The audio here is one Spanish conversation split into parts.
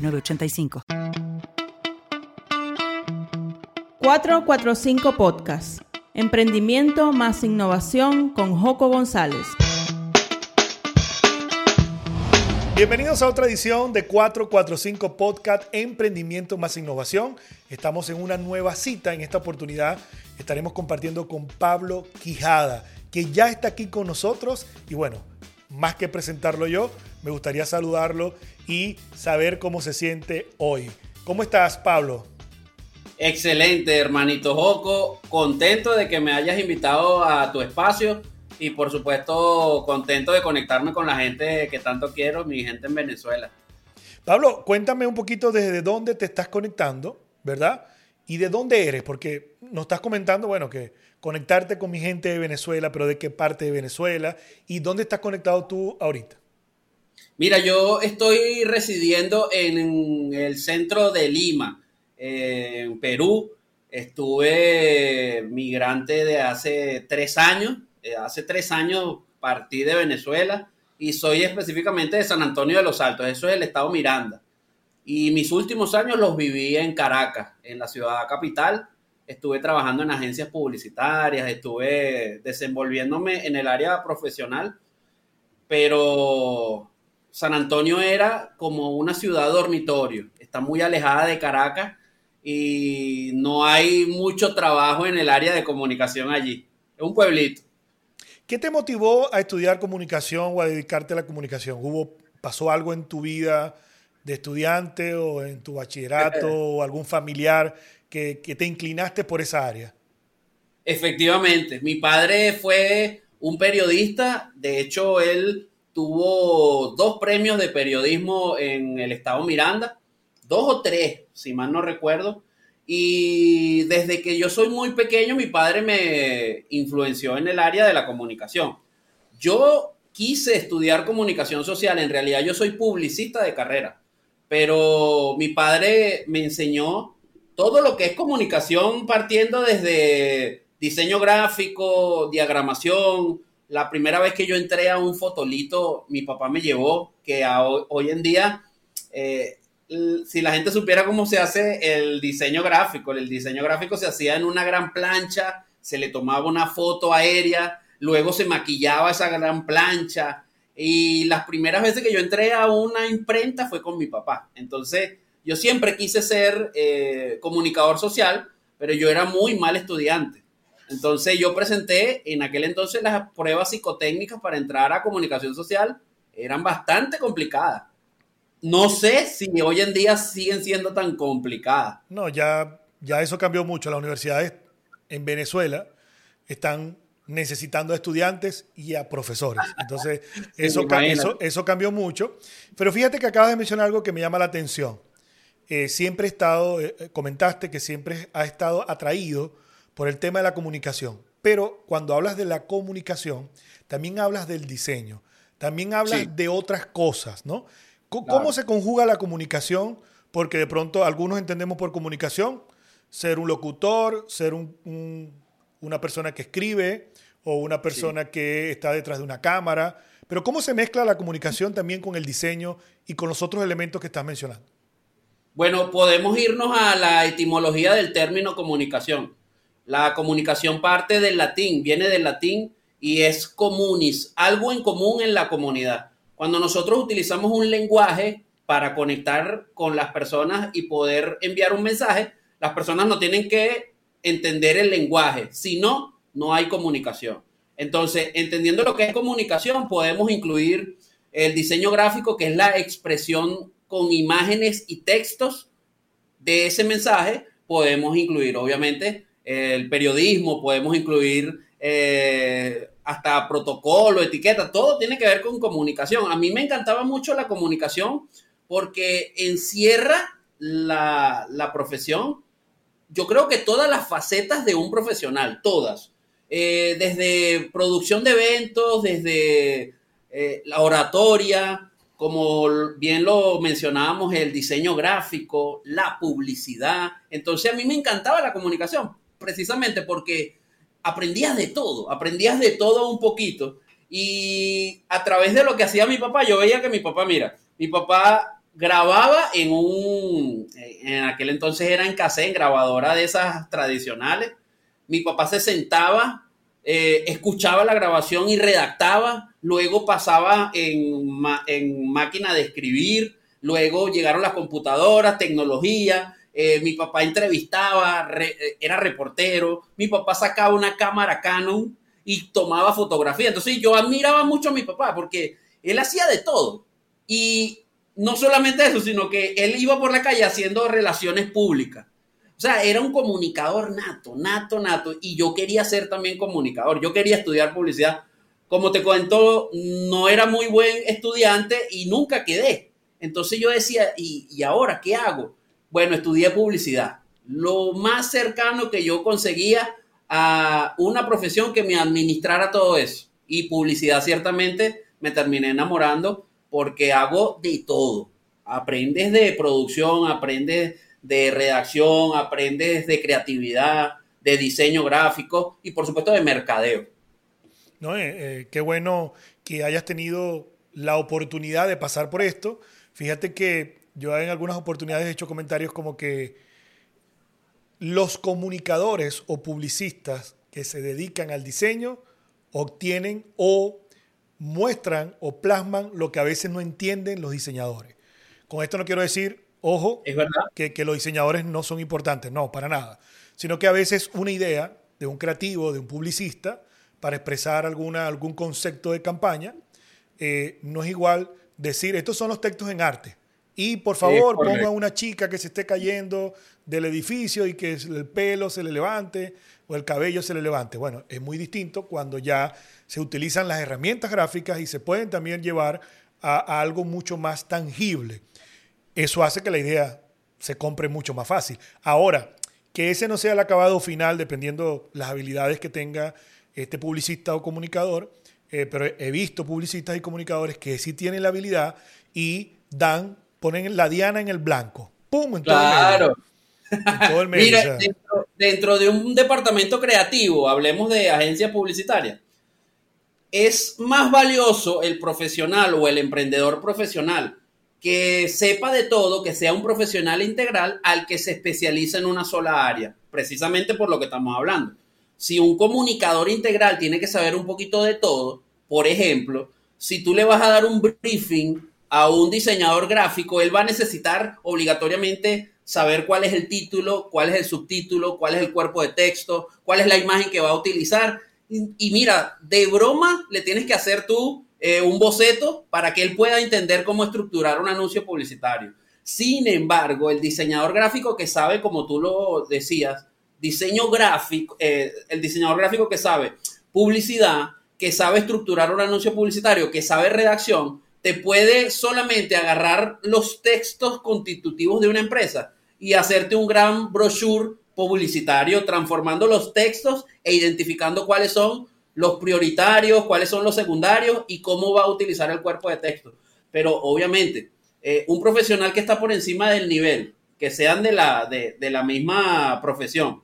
985. 445 Podcast. Emprendimiento más innovación con Joco González. Bienvenidos a otra edición de 445 Podcast Emprendimiento más Innovación. Estamos en una nueva cita. En esta oportunidad estaremos compartiendo con Pablo Quijada, que ya está aquí con nosotros. Y bueno, más que presentarlo yo, me gustaría saludarlo y saber cómo se siente hoy. ¿Cómo estás, Pablo? Excelente, hermanito Joco. Contento de que me hayas invitado a tu espacio y por supuesto contento de conectarme con la gente que tanto quiero, mi gente en Venezuela. Pablo, cuéntame un poquito desde dónde te estás conectando, ¿verdad? Y de dónde eres, porque nos estás comentando, bueno, que conectarte con mi gente de Venezuela, pero de qué parte de Venezuela y dónde estás conectado tú ahorita. Mira, yo estoy residiendo en el centro de Lima, en Perú. Estuve migrante de hace tres años. Eh, hace tres años partí de Venezuela y soy específicamente de San Antonio de los Altos. Eso es el estado Miranda. Y mis últimos años los viví en Caracas, en la ciudad capital. Estuve trabajando en agencias publicitarias, estuve desenvolviéndome en el área profesional, pero San Antonio era como una ciudad dormitorio, está muy alejada de Caracas y no hay mucho trabajo en el área de comunicación allí. Es un pueblito. ¿Qué te motivó a estudiar comunicación o a dedicarte a la comunicación? ¿Hubo, pasó algo en tu vida de estudiante o en tu bachillerato o algún familiar que, que te inclinaste por esa área? Efectivamente, mi padre fue un periodista, de hecho él tuvo dos premios de periodismo en el estado Miranda, dos o tres, si mal no recuerdo. Y desde que yo soy muy pequeño, mi padre me influenció en el área de la comunicación. Yo quise estudiar comunicación social, en realidad yo soy publicista de carrera, pero mi padre me enseñó todo lo que es comunicación partiendo desde diseño gráfico, diagramación, la primera vez que yo entré a un fotolito, mi papá me llevó, que hoy, en día, eh, si la gente supiera cómo se hace el diseño gráfico, el diseño gráfico se hacía en una gran plancha, se le tomaba una foto aérea, luego se maquillaba esa gran plancha. Y las primeras veces que yo entré a una imprenta fue con mi papá. Entonces, yo siempre quise ser eh, comunicador social, pero yo era muy mal estudiante. Entonces yo presenté en aquel entonces las pruebas psicotécnicas para entrar a comunicación social. Eran bastante complicadas. No sé si hoy en día siguen siendo tan complicadas. No, ya, ya eso cambió mucho. Las universidades en Venezuela están necesitando a estudiantes y a profesores. Entonces, eso, eso, cambió mucho. Pero fíjate que acabas de mencionar algo que me llama la atención. Eh, siempre he estado, eh, comentaste que siempre ha estado atraído por el tema de la comunicación. Pero cuando hablas de la comunicación, también hablas del diseño, también hablas de otras cosas, ¿no? ¿Cómo se conjuga la comunicación? Porque de pronto algunos entendemos por comunicación ser un locutor, ser una persona que escribe o una persona que está detrás de una cámara. Pero ¿cómo se mezcla la comunicación también con el diseño y con los otros elementos que estás mencionando? Bueno, podemos irnos a la etimología del término comunicación. La comunicación parte del latín, viene del latín y es comunis, algo en común en la comunidad. Cuando nosotros utilizamos un lenguaje para conectar con las personas y poder enviar un mensaje, las personas no tienen que entender el lenguaje, si no, no hay comunicación. Entonces, entendiendo lo que es comunicación, podemos incluir el diseño gráfico, que es la expresión con imágenes y textos de ese mensaje. Podemos incluir, obviamente, el periodismo, podemos incluir eh, hasta protocolo, etiqueta, todo tiene que ver con comunicación. A mí me encantaba mucho la comunicación porque encierra la, la profesión, yo creo que todas las facetas de un profesional, todas. Eh, desde producción de eventos, desde eh, la oratoria, como bien lo mencionábamos, el diseño gráfico, la publicidad. Entonces a mí me encantaba la comunicación, precisamente porque aprendías de todo, aprendías de todo un poquito. Y a través de lo que hacía mi papá, yo veía que mi papá, mira, mi papá grababa en un, en aquel entonces era en cassette, en grabadora de esas tradicionales, mi papá se sentaba, eh, escuchaba la grabación y redactaba, luego pasaba en, en máquina de escribir, luego llegaron las computadoras, tecnología, eh, mi papá entrevistaba, eh, era reportero, mi papá sacaba una cámara Canon y tomaba fotografía. Entonces yo admiraba mucho a mi papá porque él hacía de todo. Y no solamente eso, sino que él iba por la calle haciendo relaciones públicas. O sea, era un comunicador nato, nato, nato. Y yo quería ser también comunicador. Yo quería estudiar publicidad. Como te cuento, no era muy buen estudiante y nunca quedé. Entonces yo decía, ¿y, y ahora qué hago? Bueno, estudié publicidad. Lo más cercano que yo conseguía a una profesión que me administrara todo eso. Y publicidad ciertamente me terminé enamorando porque hago de todo. Aprendes de producción, aprendes de redacción, aprendes de creatividad, de diseño gráfico y por supuesto de mercadeo. No, eh, eh, qué bueno que hayas tenido la oportunidad de pasar por esto. Fíjate que yo en algunas oportunidades he hecho comentarios como que los comunicadores o publicistas que se dedican al diseño obtienen o muestran o plasman lo que a veces no entienden los diseñadores. Con esto no quiero decir Ojo, es verdad. Que, los diseñadores no son importantes, no, para nada. Sino que a veces una idea de un creativo, de un publicista, para expresar alguna, algún concepto de campaña, eh, no es igual decir, estos son los textos en arte. Y por favor, ponga a una chica que se esté cayendo del edificio y que el pelo se le levante o el cabello se le levante. Bueno, es muy distinto cuando ya se utilizan las herramientas gráficas y se pueden también llevar a algo mucho más tangible. Eso hace que la idea se compre mucho más fácil. Ahora, que ese no sea el acabado final, dependiendo las habilidades que tenga este publicista o comunicador, eh, pero he visto publicistas y comunicadores que sí tienen la habilidad y dan, ponen la diana en el blanco. ¡Pum! En claro. todo el medio. Mira, dentro, dentro, de un departamento creativo, hablemos de agencias publicitarias, es más valioso el profesional o el emprendedor profesional que sepa de todo, que sea un profesional integral al que se especializa en una sola área, precisamente por lo que estamos hablando. Si un comunicador integral tiene que saber un poquito de todo, por ejemplo, si tú le vas a dar un briefing a un diseñador gráfico, él va a necesitar obligatoriamente saber cuál es el título, cuál es el subtítulo, cuál es el cuerpo de texto, cuál es la imagen que va a utilizar. Y, mira, de broma le tienes que hacer tú eh, un boceto para que él pueda entender cómo estructurar un anuncio publicitario. Sin embargo, el diseñador gráfico que sabe, como tú lo decías, diseño gráfico, eh, el diseñador gráfico que sabe publicidad, que sabe estructurar un anuncio publicitario, que sabe redacción, te puede solamente agarrar los textos constitutivos de una empresa y hacerte un gran brochure publicitario transformando los textos e identificando cuáles son los prioritarios, cuáles son los secundarios y cómo va a utilizar el cuerpo de texto. Pero obviamente, eh, un profesional que está por encima del nivel, que sean de la, de, la misma profesión,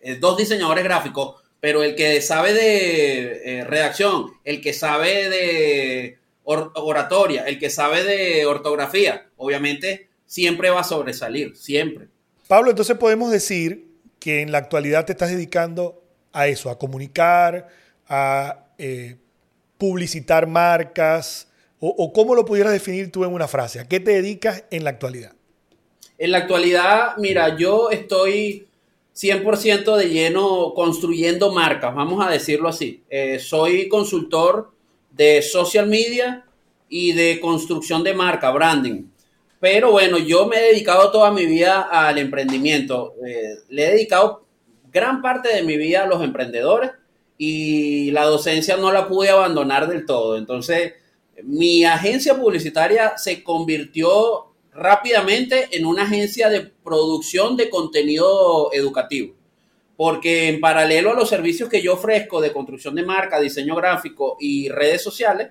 eh, dos diseñadores gráficos, pero el que sabe de eh, redacción, el que sabe de oratoria, el que sabe de ortografía, obviamente siempre va a sobresalir, siempre. Pablo, entonces podemos decir que en la actualidad te estás dedicando a eso, a comunicar, a eh, publicitar marcas? O, cómo lo pudieras definir tú en una frase? ¿A qué te dedicas en la actualidad? En la actualidad, mira, yo estoy 100% de lleno construyendo marcas, vamos a decirlo así. Eh, soy consultor de social media y de construcción de marca, branding. Pero bueno, yo me he dedicado toda mi vida al emprendimiento. Eh, le he dedicado gran parte de mi vida a los emprendedores y la docencia no la pude abandonar del todo. Entonces, mi agencia publicitaria se convirtió rápidamente en una agencia de producción de contenido educativo. Porque en paralelo a los servicios que yo ofrezco de construcción de marca, diseño gráfico y redes sociales,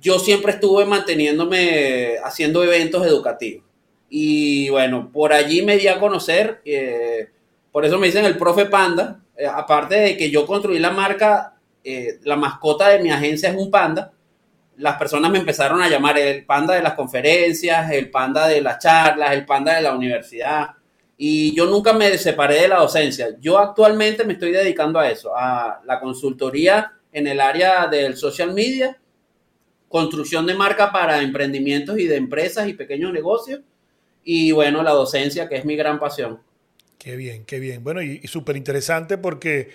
yo siempre estuve manteniéndome haciendo eventos educativos. Y bueno, por allí me di a conocer, eh, por eso me dicen el profe Panda, eh, aparte de que yo construí la marca, eh, la mascota de mi agencia es un panda, las personas me empezaron a llamar el panda de las conferencias, el panda de las charlas, el panda de la universidad. Y yo nunca me separé de la docencia. Yo actualmente me estoy dedicando a eso, a la consultoría en el área del social media, construcción de marca para emprendimientos y de empresas y pequeños negocios. Y bueno, la docencia, que es mi gran pasión. Qué bien, qué bien. Bueno, y, y súper interesante porque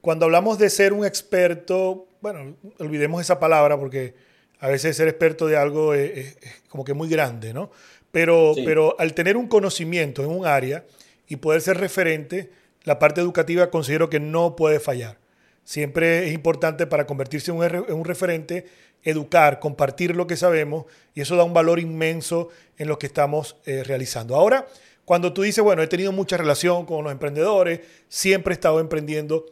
cuando hablamos de ser un experto, bueno, olvidemos esa palabra porque a veces ser experto de algo es, como que muy grande, ¿no? Pero, pero al tener un conocimiento en un área y poder ser referente, la parte educativa considero que no puede fallar. Siempre es importante para convertirse en un, referente, educar, compartir lo que sabemos y eso da un valor inmenso en lo que estamos eh, realizando. Ahora, cuando tú dices, bueno, he tenido mucha relación con los emprendedores, siempre he estado emprendiendo,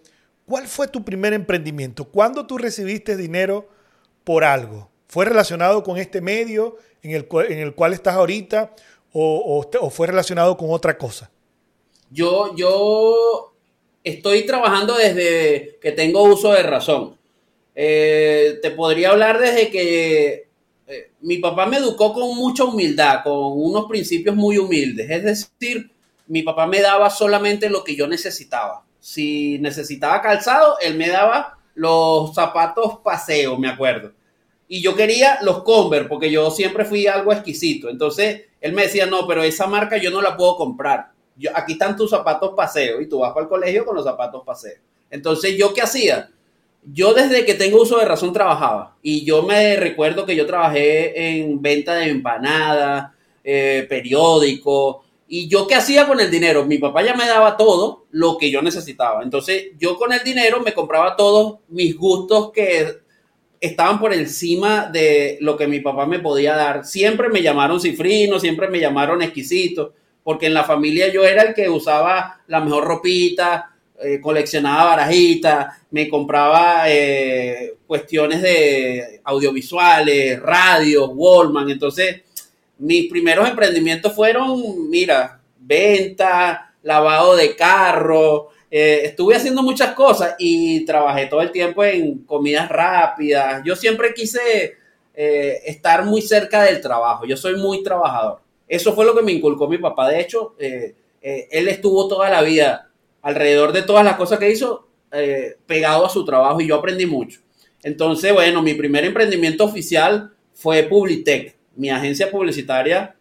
¿cuál fue tu primer emprendimiento? ¿Cuándo tú recibiste dinero por algo? ¿Fue relacionado con este medio en el, cual, en el cual estás ahorita o, fue relacionado con otra cosa? Yo, yo estoy trabajando desde que tengo uso de razón. Eh, te podría hablar desde que eh, mi papá me educó con mucha humildad, con unos principios muy humildes. Es decir, mi papá me daba solamente lo que yo necesitaba. Si necesitaba calzado, él me daba los zapatos paseo, me acuerdo y yo quería los Converse porque yo siempre fui algo exquisito. Entonces él me decía, no, pero esa marca yo no la puedo comprar. Yo, aquí están tus zapatos paseo y tú vas para el colegio con los zapatos paseo. Entonces yo qué hacía? Yo desde que tengo uso de razón trabajaba y yo me recuerdo que yo trabajé en venta de empanadas, eh, periódico y yo qué hacía con el dinero? Mi papá ya me daba todo lo que yo necesitaba. Entonces yo con el dinero me compraba todos mis gustos que estaban por encima de lo que mi papá me podía dar. Siempre me llamaron cifrino, siempre me llamaron exquisito, porque en la familia yo era el que usaba la mejor ropita, eh, coleccionaba barajitas, me compraba eh, cuestiones de audiovisuales, radio, Wallman. Entonces, mis primeros emprendimientos fueron, mira, venta, lavado de carro, eh, estuve haciendo muchas cosas y trabajé todo el tiempo en comidas rápidas. Yo siempre quise eh, estar muy cerca del trabajo. Yo soy muy trabajador. Eso fue lo que me inculcó mi papá. De hecho, eh, él estuvo toda la vida alrededor de todas las cosas que hizo pegado a su trabajo y yo aprendí mucho. Entonces, bueno, mi primer emprendimiento oficial fue Publitech, mi agencia publicitaria.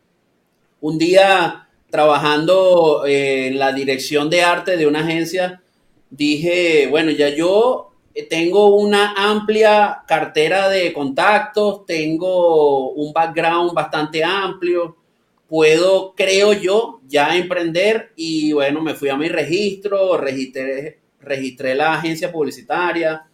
Un día trabajando eh, en la dirección de arte de una agencia, dije, bueno, ya yo tengo una amplia cartera de contactos, tengo un background bastante amplio, puedo, creo yo, ya emprender y bueno, me fui a mi registro, registré, registré la agencia publicitaria,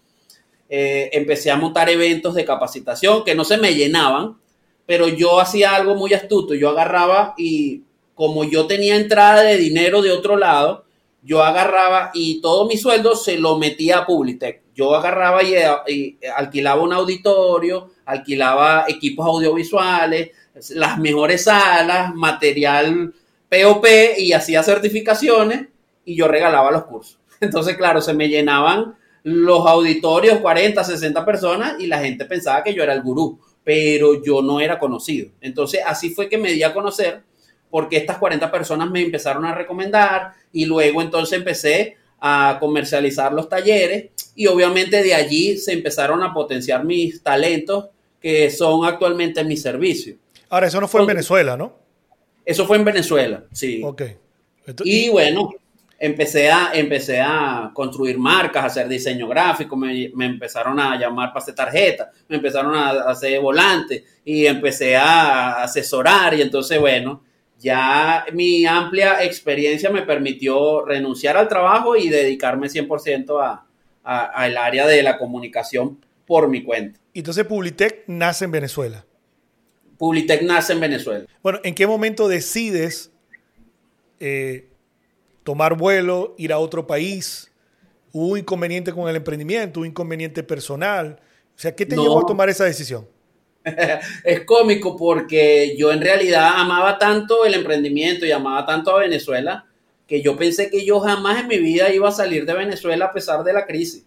eh, empecé a montar eventos de capacitación que no se me llenaban, pero yo hacía algo muy astuto, yo agarraba y como yo tenía entrada de dinero de otro lado, yo agarraba y todo mi sueldo se lo metía a Publitech. Yo agarraba y, alquilaba un auditorio, alquilaba equipos audiovisuales, las mejores salas, material POP y hacía certificaciones y yo regalaba los cursos. Entonces, claro, se me llenaban los auditorios, 40, 60 personas y la gente pensaba que yo era el gurú, pero yo no era conocido. Entonces, así fue que me di a conocer porque estas 40 personas me empezaron a recomendar y luego entonces empecé a comercializar los talleres y obviamente de allí se empezaron a potenciar mis talentos que son actualmente en mi servicio. Ahora, eso no fue en Venezuela, ¿no? Eso fue en Venezuela, sí. Ok. y bueno, empecé a, empecé a construir marcas, a hacer diseño gráfico, me, me empezaron a llamar para hacer tarjetas, me empezaron a hacer volantes y empecé a asesorar y entonces, bueno, ya mi amplia experiencia me permitió renunciar al trabajo y dedicarme 100% a, al área de la comunicación por mi cuenta. Entonces Publitec nace en Venezuela. Publitec nace en Venezuela. Bueno, ¿en qué momento decides eh, tomar vuelo, ir a otro país? ¿Hubo inconveniente con el emprendimiento? ¿Hubo inconveniente personal? O sea, ¿qué te llevó a tomar esa decisión? es cómico porque yo en realidad amaba tanto el emprendimiento y amaba tanto a Venezuela que yo pensé que yo jamás en mi vida iba a salir de Venezuela a pesar de la crisis.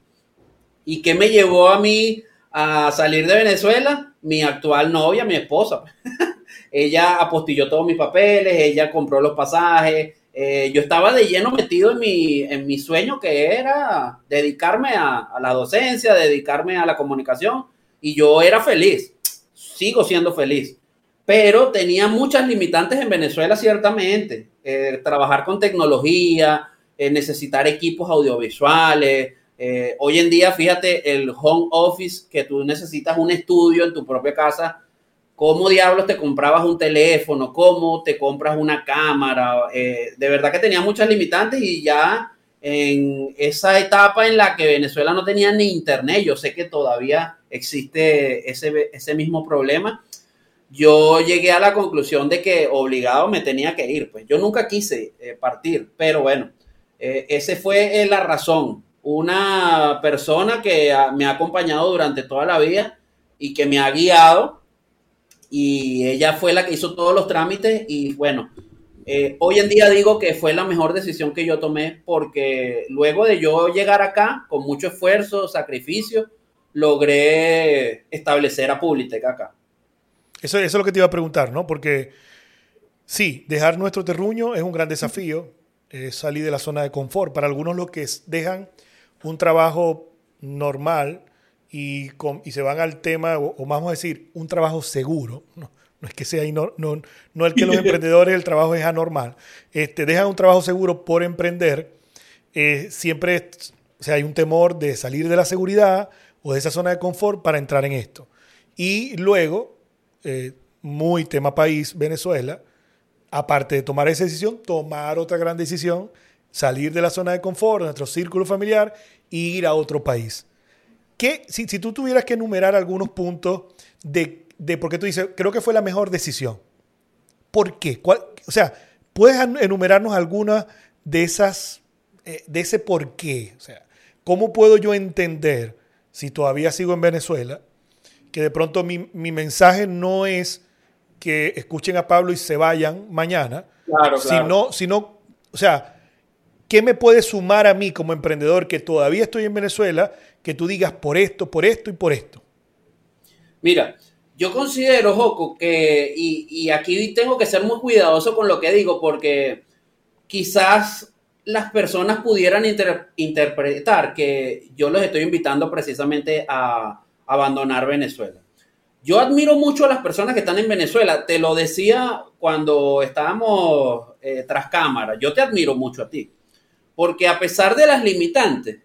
¿Y qué me llevó a mí a salir de Venezuela? Mi actual novia, mi esposa. ella apostilló todos mis papeles, ella compró los pasajes. Eh, yo estaba de lleno metido en mi, en mi sueño que era dedicarme a, a la docencia, dedicarme a la comunicación y yo era feliz, sigo siendo feliz pero tenía muchas limitantes en Venezuela, ciertamente. Eh, trabajar con tecnología, eh, necesitar equipos audiovisuales. Eh, hoy en día, fíjate, el home office, que tú necesitas un estudio en tu propia casa. ¿Cómo diablos te comprabas un teléfono? ¿Cómo te compras una cámara? de verdad que tenía muchas limitantes y ya en esa etapa en la que Venezuela no tenía ni internet, yo sé que todavía existe ese, ese mismo problema yo llegué a la conclusión de que obligado me tenía que ir. Pues yo nunca quise eh, partir, pero bueno, eh, ese fue eh, la razón. Una persona que me ha acompañado durante toda la vida y que me ha guiado y ella fue la que hizo todos los trámites y bueno, hoy en día digo que fue la mejor decisión que yo tomé porque luego de yo llegar acá con mucho esfuerzo, sacrificio, logré establecer a Publitec acá. Eso, es lo que te iba a preguntar, ¿no? Porque sí, dejar nuestro terruño es un gran desafío, salir de la zona de confort. Para algunos los que dejan un trabajo normal y, y se van al tema, o, vamos a decir, un trabajo seguro, no, no es que sea no, no, no el que los emprendedores el trabajo es anormal, este, dejan un trabajo seguro por emprender, eh, siempre o sea, hay un temor de salir de la seguridad o de esa zona de confort para entrar en esto. Y luego eh, muy tema país, Venezuela, aparte de tomar esa decisión, tomar otra gran decisión, salir de la zona de confort, de nuestro círculo familiar, e ir a otro país. ¿Qué, si, si tú tuvieras que enumerar algunos puntos de, de por qué tú dices, creo que fue la mejor decisión, ¿por qué? o sea, ¿puedes enumerarnos algunas de esas, eh, de ese por qué? O sea, ¿cómo puedo yo entender, si todavía sigo en Venezuela, que de pronto mi, mensaje no es que escuchen a Pablo y se vayan mañana, claro, Sino, sino, o sea, ¿qué me puede sumar a mí como emprendedor que todavía estoy en Venezuela, que tú digas por esto, por esto y por esto? Mira, yo considero, Joco, que, y, aquí tengo que ser muy cuidadoso con lo que digo, porque quizás las personas pudieran interpretar que yo los estoy invitando precisamente a, abandonar Venezuela. Yo admiro mucho a las personas que están en Venezuela. Te lo decía cuando estábamos eh, tras cámara. Yo te admiro mucho a ti. Porque a pesar de las limitantes,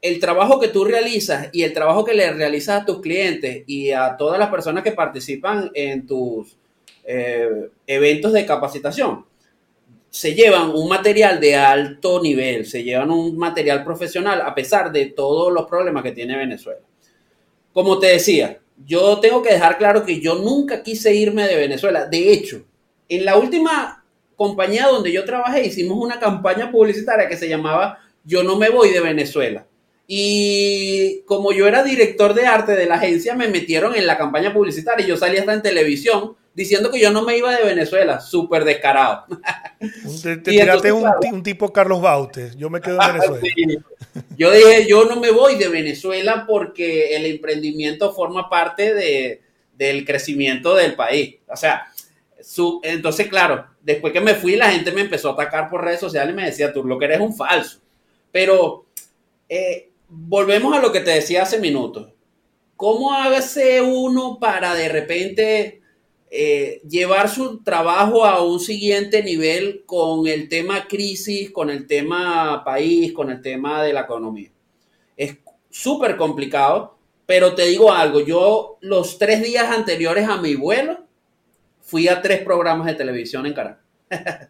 el trabajo que tú realizas y el trabajo que le realizas a tus clientes y a todas las personas que participan en tus eh, eventos de capacitación, se llevan un material de alto nivel, se llevan un material profesional a pesar de todos los problemas que tiene Venezuela como te decía, yo tengo que dejar claro que yo nunca quise irme de Venezuela. De hecho, en la última compañía donde yo trabajé hicimos una campaña publicitaria que se llamaba Yo no me voy de Venezuela. Y como yo era director de arte de la agencia, me metieron en la campaña publicitaria y yo salí hasta en televisión diciendo que yo no me iba de Venezuela, súper descarado. Te, tiraste un, tipo Carlos Bautes, yo me quedo en Venezuela. Yo dije, yo no me voy de Venezuela porque el emprendimiento forma parte de, del crecimiento del país. O sea, su, entonces, claro, después que me fui, la gente me empezó a atacar por redes sociales y me decía, tú lo que eres un falso. Pero eh, volvemos a lo que te decía hace minutos. ¿Cómo hace uno para de repente eh, llevar su trabajo a un siguiente nivel con el tema crisis, con el tema país, con el tema de la economía. Es súper complicado, pero te digo algo, yo los tres días anteriores a mi vuelo fui a tres programas de televisión en Caracas.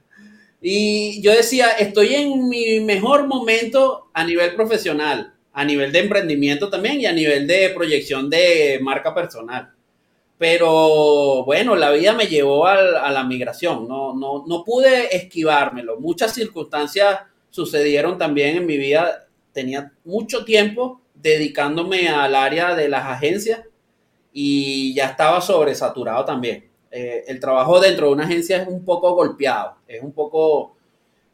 y yo decía, estoy en mi mejor momento a nivel profesional. a nivel de emprendimiento también y a nivel de proyección de marca personal. Pero bueno, la vida me llevó a, la migración, no, no, no pude esquivármelo. Muchas circunstancias sucedieron también en mi vida. Tenía mucho tiempo dedicándome al área de las agencias y ya estaba sobresaturado también. Eh, el trabajo dentro de una agencia es un poco golpeado, es un poco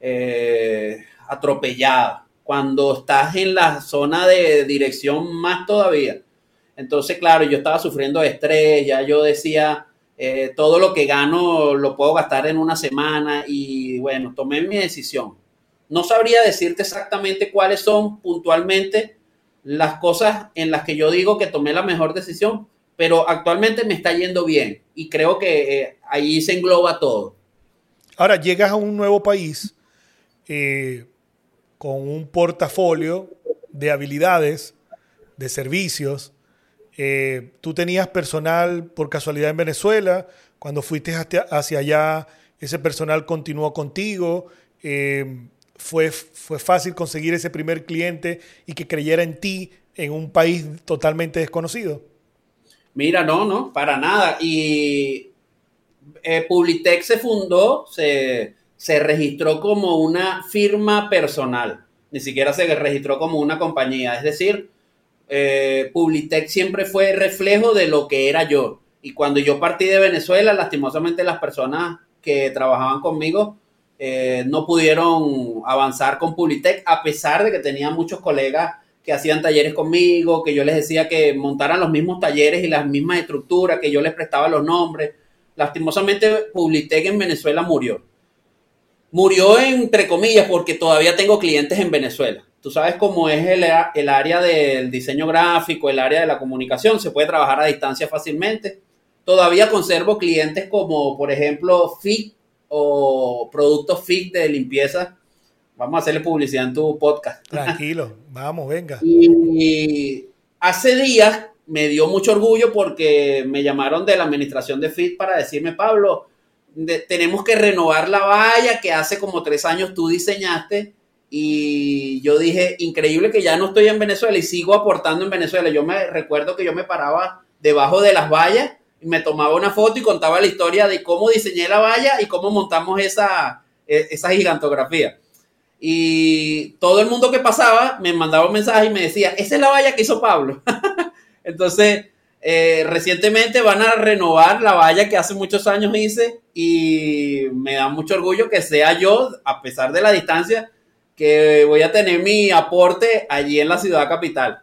eh, atropellado. Cuando estás en la zona de dirección, más todavía. Entonces, claro, yo estaba sufriendo estrés, ya yo decía, eh, todo lo que gano lo puedo gastar en una semana y bueno, tomé mi decisión. No sabría decirte exactamente cuáles son puntualmente las cosas en las que yo digo que tomé la mejor decisión, pero actualmente me está yendo bien y creo que eh, ahí se engloba todo. Ahora llegas a un nuevo país eh, con un portafolio de habilidades, de servicios. Eh, tú tenías personal por casualidad en Venezuela, cuando fuiste hacia, allá, ese personal continuó contigo. fue, fue fácil conseguir ese primer cliente y que creyera en ti en un país totalmente desconocido. Mira, no, no, para nada. Y eh, se fundó, se, registró como una firma personal, ni siquiera se registró como una compañía. Es decir, eh, Publitec siempre fue reflejo de lo que era yo. Y cuando yo partí de Venezuela, lastimosamente las personas que trabajaban conmigo eh, no pudieron avanzar con Publitec, a pesar de que tenía muchos colegas que hacían talleres conmigo, que yo les decía que montaran los mismos talleres y las mismas estructuras, que yo les prestaba los nombres. Lastimosamente, Publitec en Venezuela murió. Murió entre comillas porque todavía tengo clientes en Venezuela. Tú sabes cómo es el, el área del diseño gráfico, el área de la comunicación, se puede trabajar a distancia fácilmente. Todavía conservo clientes como, por ejemplo, FIT o productos FIT de limpieza Vamos a hacerle publicidad en tu podcast. Tranquilo, vamos, venga. Y hace días me dio mucho orgullo porque me llamaron de la administración de FIT para decirme, Pablo, tenemos que renovar la valla que hace como tres años tú diseñaste. Y yo dije, increíble que ya no estoy en Venezuela y sigo aportando en Venezuela. Yo me recuerdo que yo me paraba debajo de las vallas y me tomaba una foto y contaba la historia de cómo diseñé la valla y cómo montamos esa, e, esa gigantografía. Y todo el mundo que pasaba me mandaba un mensaje y me decía, esa es la valla que hizo Pablo. Entonces, eh, recientemente van a renovar la valla que hace muchos años hice y me da mucho orgullo que sea yo, a pesar de la distancia, que voy a tener mi aporte allí en la ciudad capital.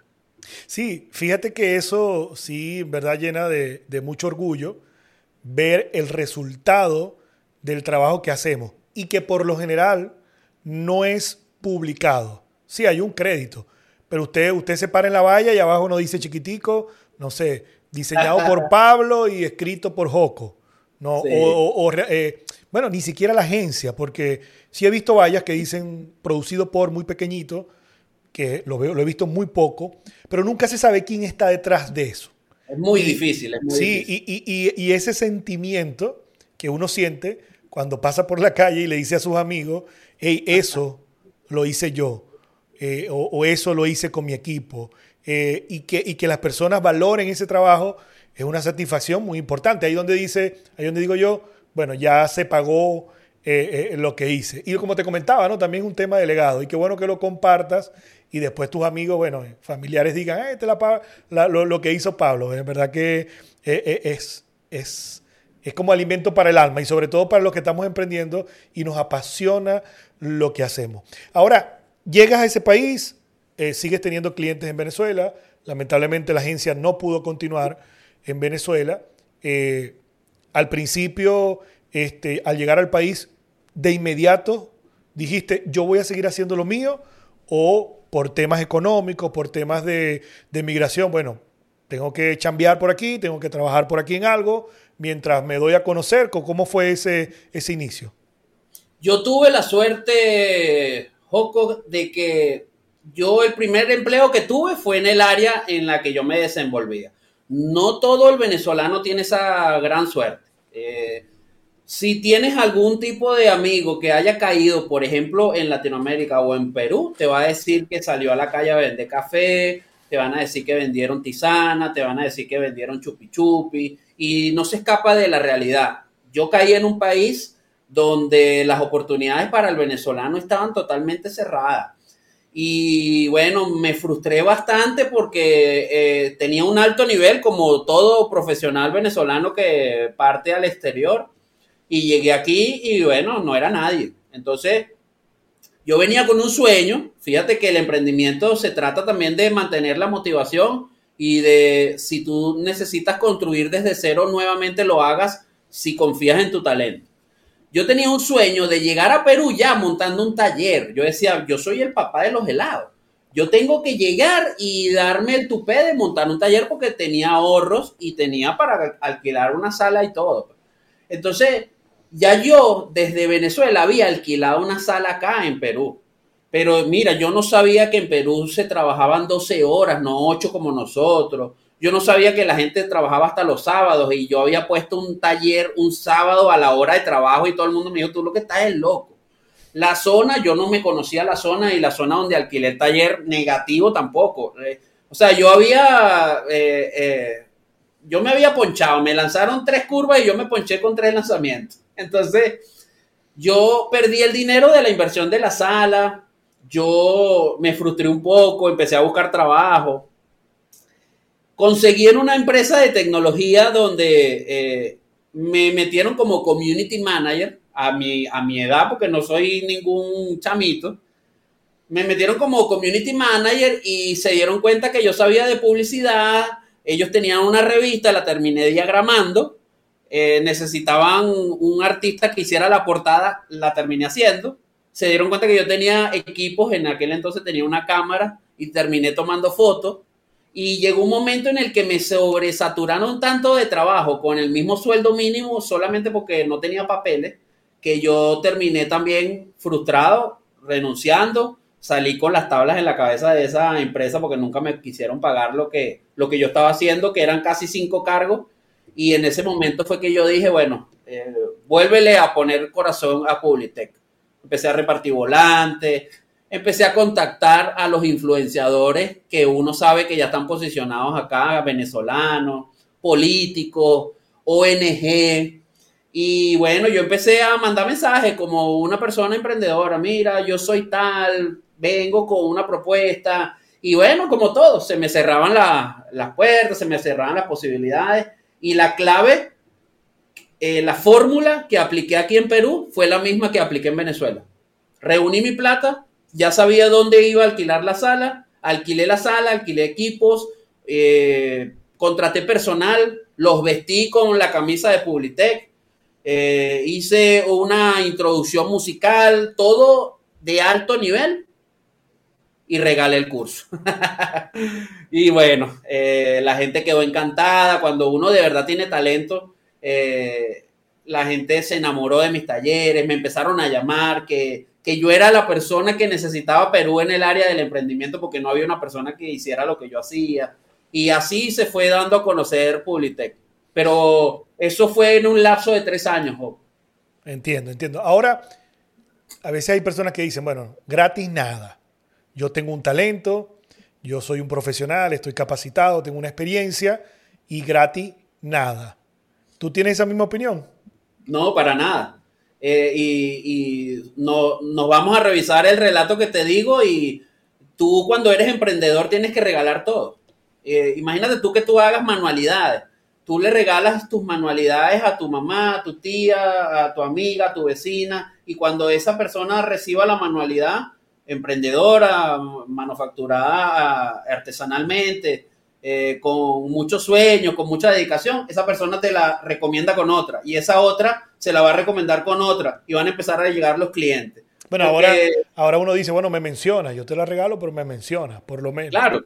Sí, fíjate que eso sí, en verdad, llena de, de mucho orgullo ver el resultado del trabajo que hacemos y que por lo general no es publicado. Sí, hay un crédito, pero usted, usted se para en la valla y abajo no dice chiquitico, no sé, diseñado por Pablo y escrito por Joco. No, o, eh, bueno, ni siquiera la agencia, porque sí he visto vallas que dicen producido por muy pequeñito, que lo, veo, lo he visto muy poco, pero nunca se sabe quién está detrás de eso. Es muy difícil. Es muy sí, Y, y, y, ese sentimiento que uno siente cuando pasa por la calle y le dice a sus amigos, hey, eso lo hice yo, eh, o, eso lo hice con mi equipo, eh, y, que, y que las personas valoren ese trabajo es una satisfacción muy importante. Ahí donde dice, ahí donde digo yo, bueno, ya se pagó eh, lo que hice. Y como te comentaba, ¿no? También es un tema de legado. Y qué bueno que lo compartas y después tus amigos, bueno, familiares digan, eh, este la, lo, que hizo Pablo. Es verdad que es, es, es como alimento para el alma y sobre todo para los que estamos emprendiendo y nos apasiona lo que hacemos. Ahora, llegas a ese país, eh, sigues teniendo clientes en Venezuela, lamentablemente la agencia no pudo continuar en Venezuela. Eh, al principio, este, al llegar al país, de inmediato dijiste, yo voy a seguir haciendo lo mío o por temas económicos, por temas de, de migración, bueno, tengo que chambear por aquí, tengo que trabajar por aquí en algo, mientras me doy a conocer, ¿cómo fue ese, ese inicio? Yo tuve la suerte, Joco, de que yo el primer empleo que tuve fue en el área en la que yo me desenvolvía. No todo el venezolano tiene esa gran suerte. Eh, si tienes algún tipo de amigo que haya caído, por ejemplo, en Latinoamérica o en Perú, te va a decir que salió a la calle a vender café, te van a decir que vendieron tisana, te van a decir que vendieron chupi chupi, y no se escapa de la realidad. Yo caí en un país donde las oportunidades para el venezolano estaban totalmente cerradas. Y bueno, me frustré bastante porque eh, tenía un alto nivel como todo profesional venezolano que parte al exterior. Y llegué aquí y bueno, no era nadie. Entonces, yo venía con un sueño. Fíjate que el emprendimiento se trata también de mantener la motivación y de si tú necesitas construir desde cero nuevamente lo hagas si confías en tu talento. Yo tenía un sueño de llegar a Perú ya montando un taller. Yo decía, yo soy el papá de los helados. Yo tengo que llegar y darme el tupé de montar un taller porque tenía ahorros y tenía para alquilar una sala y todo. Entonces, ya yo desde Venezuela había alquilado una sala acá en Perú. Pero mira, yo no sabía que en Perú se trabajaban 12 horas, no 8 como nosotros. Yo no sabía que la gente trabajaba hasta los sábados y yo había puesto un taller un sábado a la hora de trabajo y todo el mundo me dijo, tú lo que estás es loco. La zona, yo no me conocía la zona y la zona donde alquilé el taller negativo tampoco. Eh, o sea, yo había, eh, eh, yo me había ponchado, me lanzaron tres curvas y yo me ponché con tres lanzamientos. Entonces, yo perdí el dinero de la inversión de la sala, yo me frustré un poco, empecé a buscar trabajo conseguí en una empresa de tecnología donde eh, me metieron como community manager a mi, a mi edad, porque no soy ningún chamito. Me metieron como community manager y se dieron cuenta que yo sabía de publicidad. Ellos tenían una revista, la terminé diagramando. Eh, necesitaban un artista que hiciera la portada, la terminé haciendo. Se dieron cuenta que yo tenía equipos, en aquel entonces tenía una cámara y terminé tomando fotos y llegó un momento en el que me sobresaturaron tanto de trabajo con el mismo sueldo mínimo solamente porque no tenía papeles, que yo terminé también frustrado, renunciando, salí con las tablas en la cabeza de esa empresa porque nunca me quisieron pagar lo que, lo que yo estaba haciendo, que eran casi cinco cargos. Y en ese momento fue que yo dije, bueno, eh, vuélvele a poner corazón a Publitech. Empecé a repartir volantes, empecé a contactar a los influenciadores que uno sabe que ya están posicionados acá, venezolanos, políticos, ONG. Y bueno, yo empecé a mandar mensajes como una persona emprendedora, mira, yo soy tal, vengo con una propuesta. Y bueno, como todo, se me cerraban las puertas, se me cerraban las posibilidades. Y la clave, eh, la fórmula que apliqué aquí en Perú fue la misma que apliqué en Venezuela. Reuní mi plata, ya sabía dónde iba a alquilar la sala, alquilé la sala, alquilé equipos, eh, contraté personal, los vestí con la camisa de Publitech, eh, hice una introducción musical, todo de alto nivel y regalé el curso. y bueno, eh, la gente quedó encantada. Cuando uno de verdad tiene talento, la gente se enamoró de mis talleres, me empezaron a llamar, que que yo era la persona que necesitaba Perú en el área del emprendimiento porque no había una persona que hiciera lo que yo hacía. Y así se fue dando a conocer Publitech. Pero eso fue en un lapso de tres años. Entiendo, entiendo. Ahora, a veces hay personas que dicen, bueno, gratis nada. Yo tengo un talento, yo soy un profesional, estoy capacitado, tengo una experiencia y gratis nada. ¿Tú tienes esa misma opinión? No, para nada. Eh, y, no, nos vamos a revisar el relato que te digo y tú cuando eres emprendedor tienes que regalar todo. Eh, imagínate tú que tú hagas manualidades. Tú le regalas tus manualidades a tu mamá, a tu tía, a tu amiga, a tu vecina y cuando esa persona reciba la manualidad emprendedora, manufacturada artesanalmente, eh, con mucho sueño, con mucha dedicación, esa persona te la recomienda con otra y esa otra se la va a recomendar con otra y van a empezar a llegar los clientes. Bueno, ahora, ahora uno dice, bueno, me menciona, yo te la regalo, pero me menciona, por lo menos. Claro.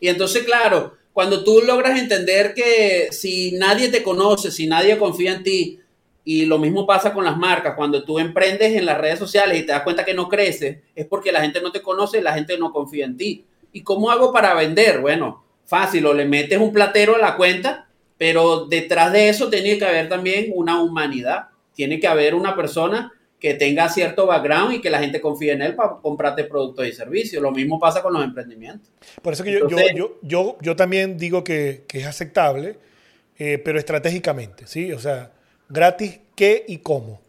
Y entonces, claro, cuando tú logras entender que si nadie te conoce, si nadie confía en ti, y lo mismo pasa con las marcas, cuando tú emprendes en las redes sociales y te das cuenta que no creces, es porque la gente no te conoce y la gente no confía en ti. ¿Y cómo hago para vender? Bueno, fácil, o le metes un platero a la cuenta, pero detrás de eso tiene que haber también una humanidad. Tiene que haber una persona que tenga cierto background y que la gente confíe en él para comprarte productos y servicios. Lo mismo pasa con los emprendimientos. Por eso que yo, yo, yo, yo, también digo que, que es aceptable, eh, pero estratégicamente, ¿sí? O sea, gratis, ¿qué y cómo?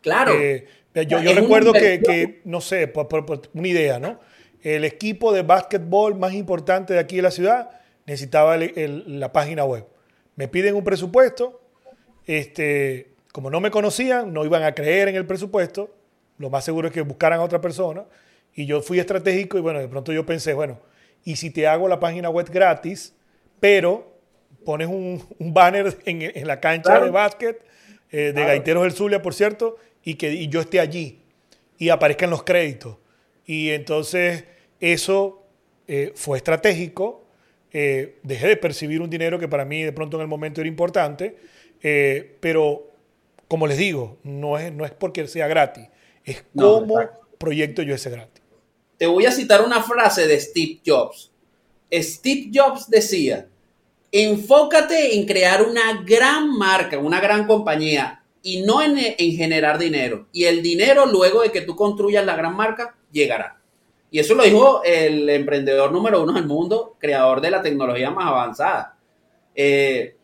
Claro. Eh, yo, yo recuerdo que, que, no sé, por, una idea, ¿no? El equipo de básquetbol más importante de aquí de la ciudad necesitaba la página web. Me piden un presupuesto, este, como no me conocían, no iban a creer en el presupuesto, lo más seguro es que buscaran a otra persona, y yo fui estratégico y bueno, de pronto yo pensé, bueno, ¿y si te hago la página web gratis, pero pones un, banner en, la cancha de básquet, eh, de Gaiteros del Zulia, por cierto, y que yo esté allí y aparezcan los créditos? Y entonces eso eh, fue estratégico, eh, dejé de percibir un dinero que para mí de pronto en el momento era importante, pero como les digo, no es, no es porque sea gratis, es como proyecto yo ese gratis. Te voy a citar una frase de Steve Jobs. Steve Jobs decía, enfócate en crear una gran marca, una gran compañía y no en, en, generar dinero. Y el dinero, luego de que tú construyas la gran marca, llegará. Y eso lo dijo el emprendedor número uno del mundo, creador de la tecnología más avanzada. Eh,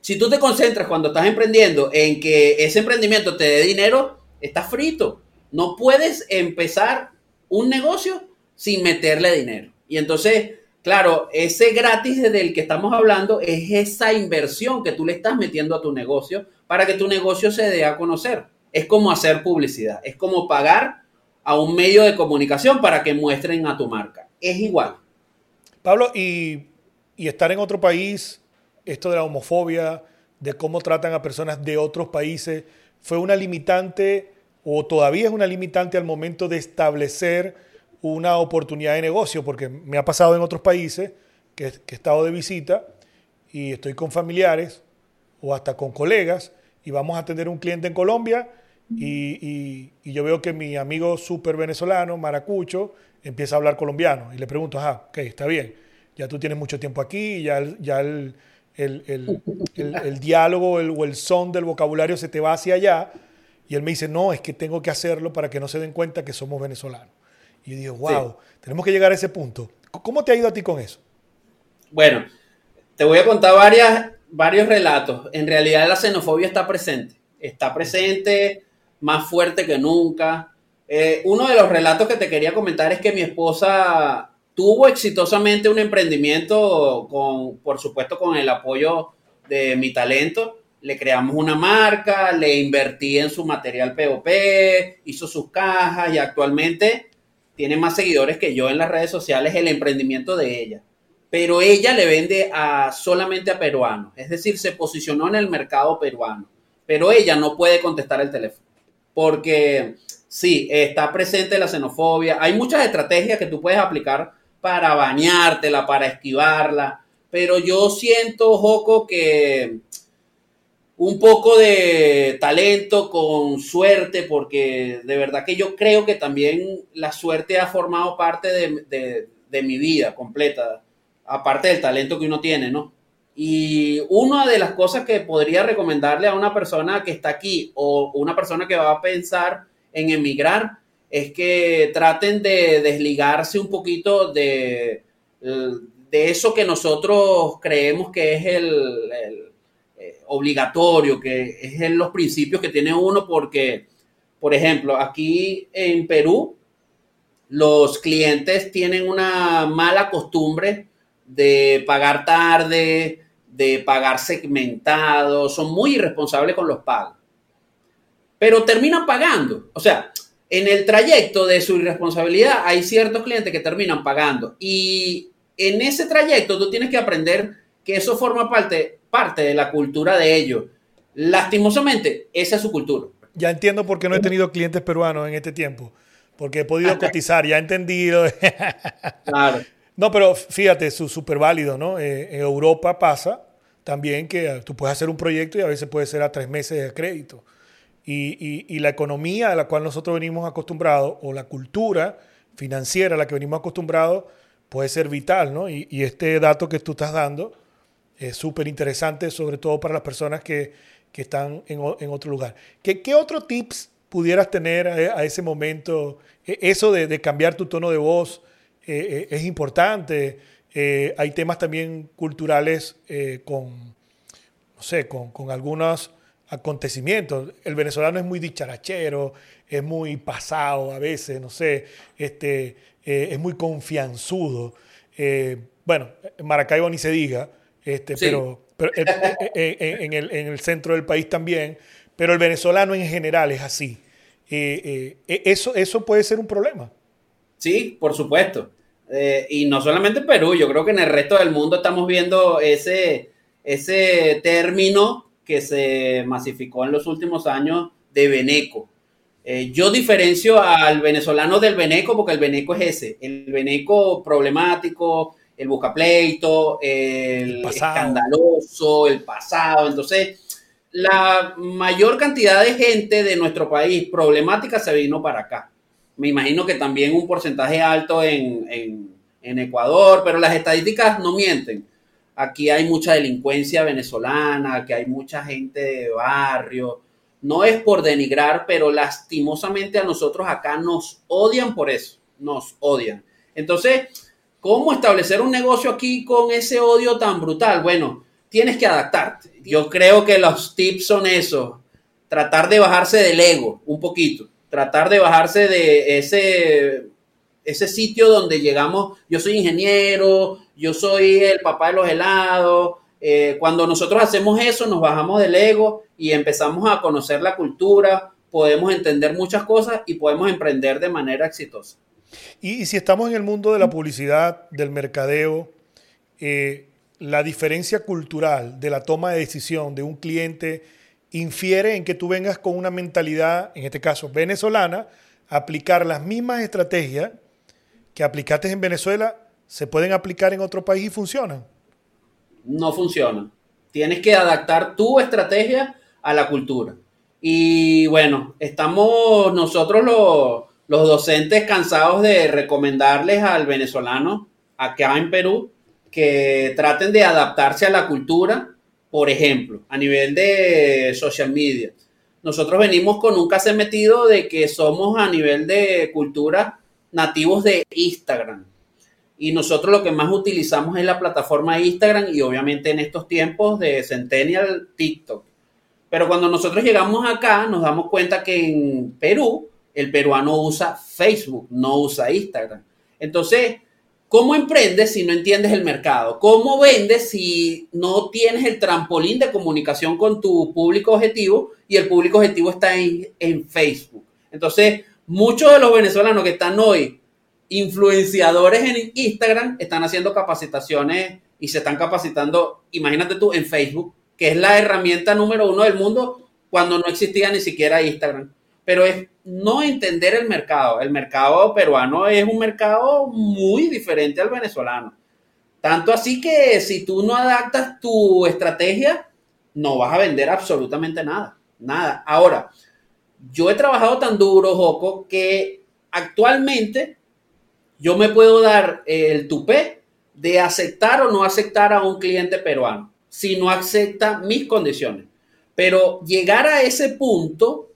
si tú te concentras cuando estás emprendiendo en que ese emprendimiento te dé dinero, estás frito. No puedes empezar un negocio sin meterle dinero. Y entonces, claro, ese gratis del que estamos hablando es esa inversión que tú le estás metiendo a tu negocio para que tu negocio se dé a conocer. Es como hacer publicidad, es como pagar a un medio de comunicación para que muestren a tu marca. Es igual. Pablo, y, y estar en otro país esto de la homofobia, de cómo tratan a personas de otros países, fue una limitante o todavía es una limitante al momento de establecer una oportunidad de negocio, porque me ha pasado en otros países que, he estado de visita y estoy con familiares o hasta con colegas y vamos a atender un cliente en Colombia y, yo veo que mi amigo súper venezolano, Maracucho, empieza a hablar colombiano y le pregunto, ah, ok, está bien, ya tú tienes mucho tiempo aquí, ya, ya el, el, diálogo o el son del vocabulario se te va hacia allá. Y él me dice, no, es que tengo que hacerlo para que no se den cuenta que somos venezolanos. Y yo digo, wow, tenemos que llegar a ese punto. ¿Cómo te ha ido a ti con eso? Bueno, te voy a contar varias, varios relatos. En realidad la xenofobia está presente. Está presente más fuerte que nunca. Eh, uno de los relatos que te quería comentar es que mi esposa tuvo exitosamente un emprendimiento con, por supuesto, con el apoyo de mi talento. Le creamos una marca, le invertí en su material POP, hizo sus cajas y actualmente tiene más seguidores que yo en las redes sociales el emprendimiento de ella. Pero ella le vende a, solamente a peruanos, es decir, se posicionó en el mercado peruano. Pero ella no puede contestar el teléfono porque sí, está presente la xenofobia. Hay muchas estrategias que tú puedes aplicar para bañártela, para esquivarla. Pero yo siento, Joco, que un poco de talento con suerte, porque de verdad que yo creo que también la suerte ha formado parte de, mi vida completa, aparte del talento que uno tiene, ¿no? Y una de las cosas que podría recomendarle a una persona que está aquí o una persona que va a pensar en emigrar es que traten de desligarse un poquito de, de eso que nosotros creemos que es el, eh, obligatorio, que es en los principios que tiene uno, porque, por ejemplo, aquí en Perú, los clientes tienen una mala costumbre de pagar tarde, de pagar segmentado, son muy irresponsables con los pagos. Pero terminan pagando. O sea, en el trayecto de su irresponsabilidad hay ciertos clientes que terminan pagando y en ese trayecto tú tienes que aprender que eso forma parte, parte de la cultura de ellos. Lastimosamente, esa es su cultura. Ya entiendo por qué no he tenido clientes peruanos en este tiempo, porque he podido cotizar, ya he entendido. claro. No, pero fíjate, es súper válido, ¿no? Eh, en Europa pasa también que tú puedes hacer un proyecto y a veces puede ser a tres meses de crédito. Y, la economía a la cual nosotros venimos acostumbrados, o la cultura financiera a la que venimos acostumbrados, puede ser vital, ¿no? Y, este dato que tú estás dando es súper interesante, sobre todo para las personas que, que están en, otro lugar. ¿Qué, ¿Qué otro tips pudieras tener a, ese momento? E, eso de, cambiar tu tono de voz eh, eh, es importante. Eh, hay temas también culturales con, no sé, con, con, algunos acontecimientos. El venezolano es muy dicharachero, es muy pasado a veces, no sé, este, es muy confianzudo. bueno, en Maracaibo ni se diga, este, pero, pero en, el, en el centro del país también pero el venezolano en general es así. Eh, eh, eso, eso puede ser un problema. Sí, por supuesto. Eh, y no solamente en Perú, yo creo que en el resto del mundo estamos viendo ese, ese término que se masificó en los últimos años de veneco. yo diferencio al venezolano del veneco porque el veneco es ese, el veneco problemático, el buscapleito, el, el escandaloso, el pasado. Entonces, la mayor cantidad de gente de nuestro país problemática se vino para acá. Me imagino que también un porcentaje alto en, Ecuador, pero las estadísticas no mienten. Aquí hay mucha delincuencia venezolana, que hay mucha gente de barrio. No es por denigrar, pero lastimosamente a nosotros acá nos odian por eso, nos odian. Entonces, ¿cómo establecer un negocio aquí con ese odio tan brutal? Bueno, tienes que adaptarte. Yo creo que los tips son eso, tratar de bajarse del ego un poquito, tratar de bajarse de ese, ese sitio donde llegamos, yo soy ingeniero, yo soy el papá de los helados. Eh, cuando nosotros hacemos eso, nos bajamos del ego y empezamos a conocer la cultura, podemos entender muchas cosas y podemos emprender de manera exitosa. Y, si estamos en el mundo de la publicidad, del mercadeo, eh, la diferencia cultural de la toma de decisión de un cliente infiere en que tú vengas con una mentalidad, en este caso venezolana, aplicar las mismas estrategias que aplicaste en Venezuela, se pueden aplicar en otro país y funcionan. No funciona. Tienes que adaptar tu estrategia a la cultura. Y bueno, estamos nosotros los, los docentes cansados de recomendarles al venezolano acá en Perú que traten de adaptarse a la cultura, por ejemplo, a nivel de social media. Nosotros venimos con un caso metido de que somos a nivel de cultura nativos de Instagram. Y nosotros lo que más utilizamos es la plataforma Instagram y obviamente en estos tiempos de Centennial TikTok. Pero cuando nosotros llegamos acá nos damos cuenta que en Perú el peruano usa Facebook, no usa Instagram. Entonces, ¿Cómo emprendes si no entiendes el mercado? ¿Cómo vendes si no tienes el trampolín de comunicación con tu público objetivo y el público objetivo está en, Facebook? Entonces, muchos de los venezolanos que están hoy influenciadores en Instagram están haciendo capacitaciones y se están capacitando, imagínate tú, en Facebook, que es la herramienta número uno del mundo cuando no existía ni siquiera Instagram pero es no entender el mercado. El mercado peruano es un mercado muy diferente al venezolano. Tanto así que si tú no adaptas tu estrategia, no vas a vender absolutamente nada. Nada. Ahora, yo he trabajado tan duro, Joco, que actualmente yo me puedo dar el tupé de aceptar o no aceptar a un cliente peruano si no acepta mis condiciones. Pero llegar a ese punto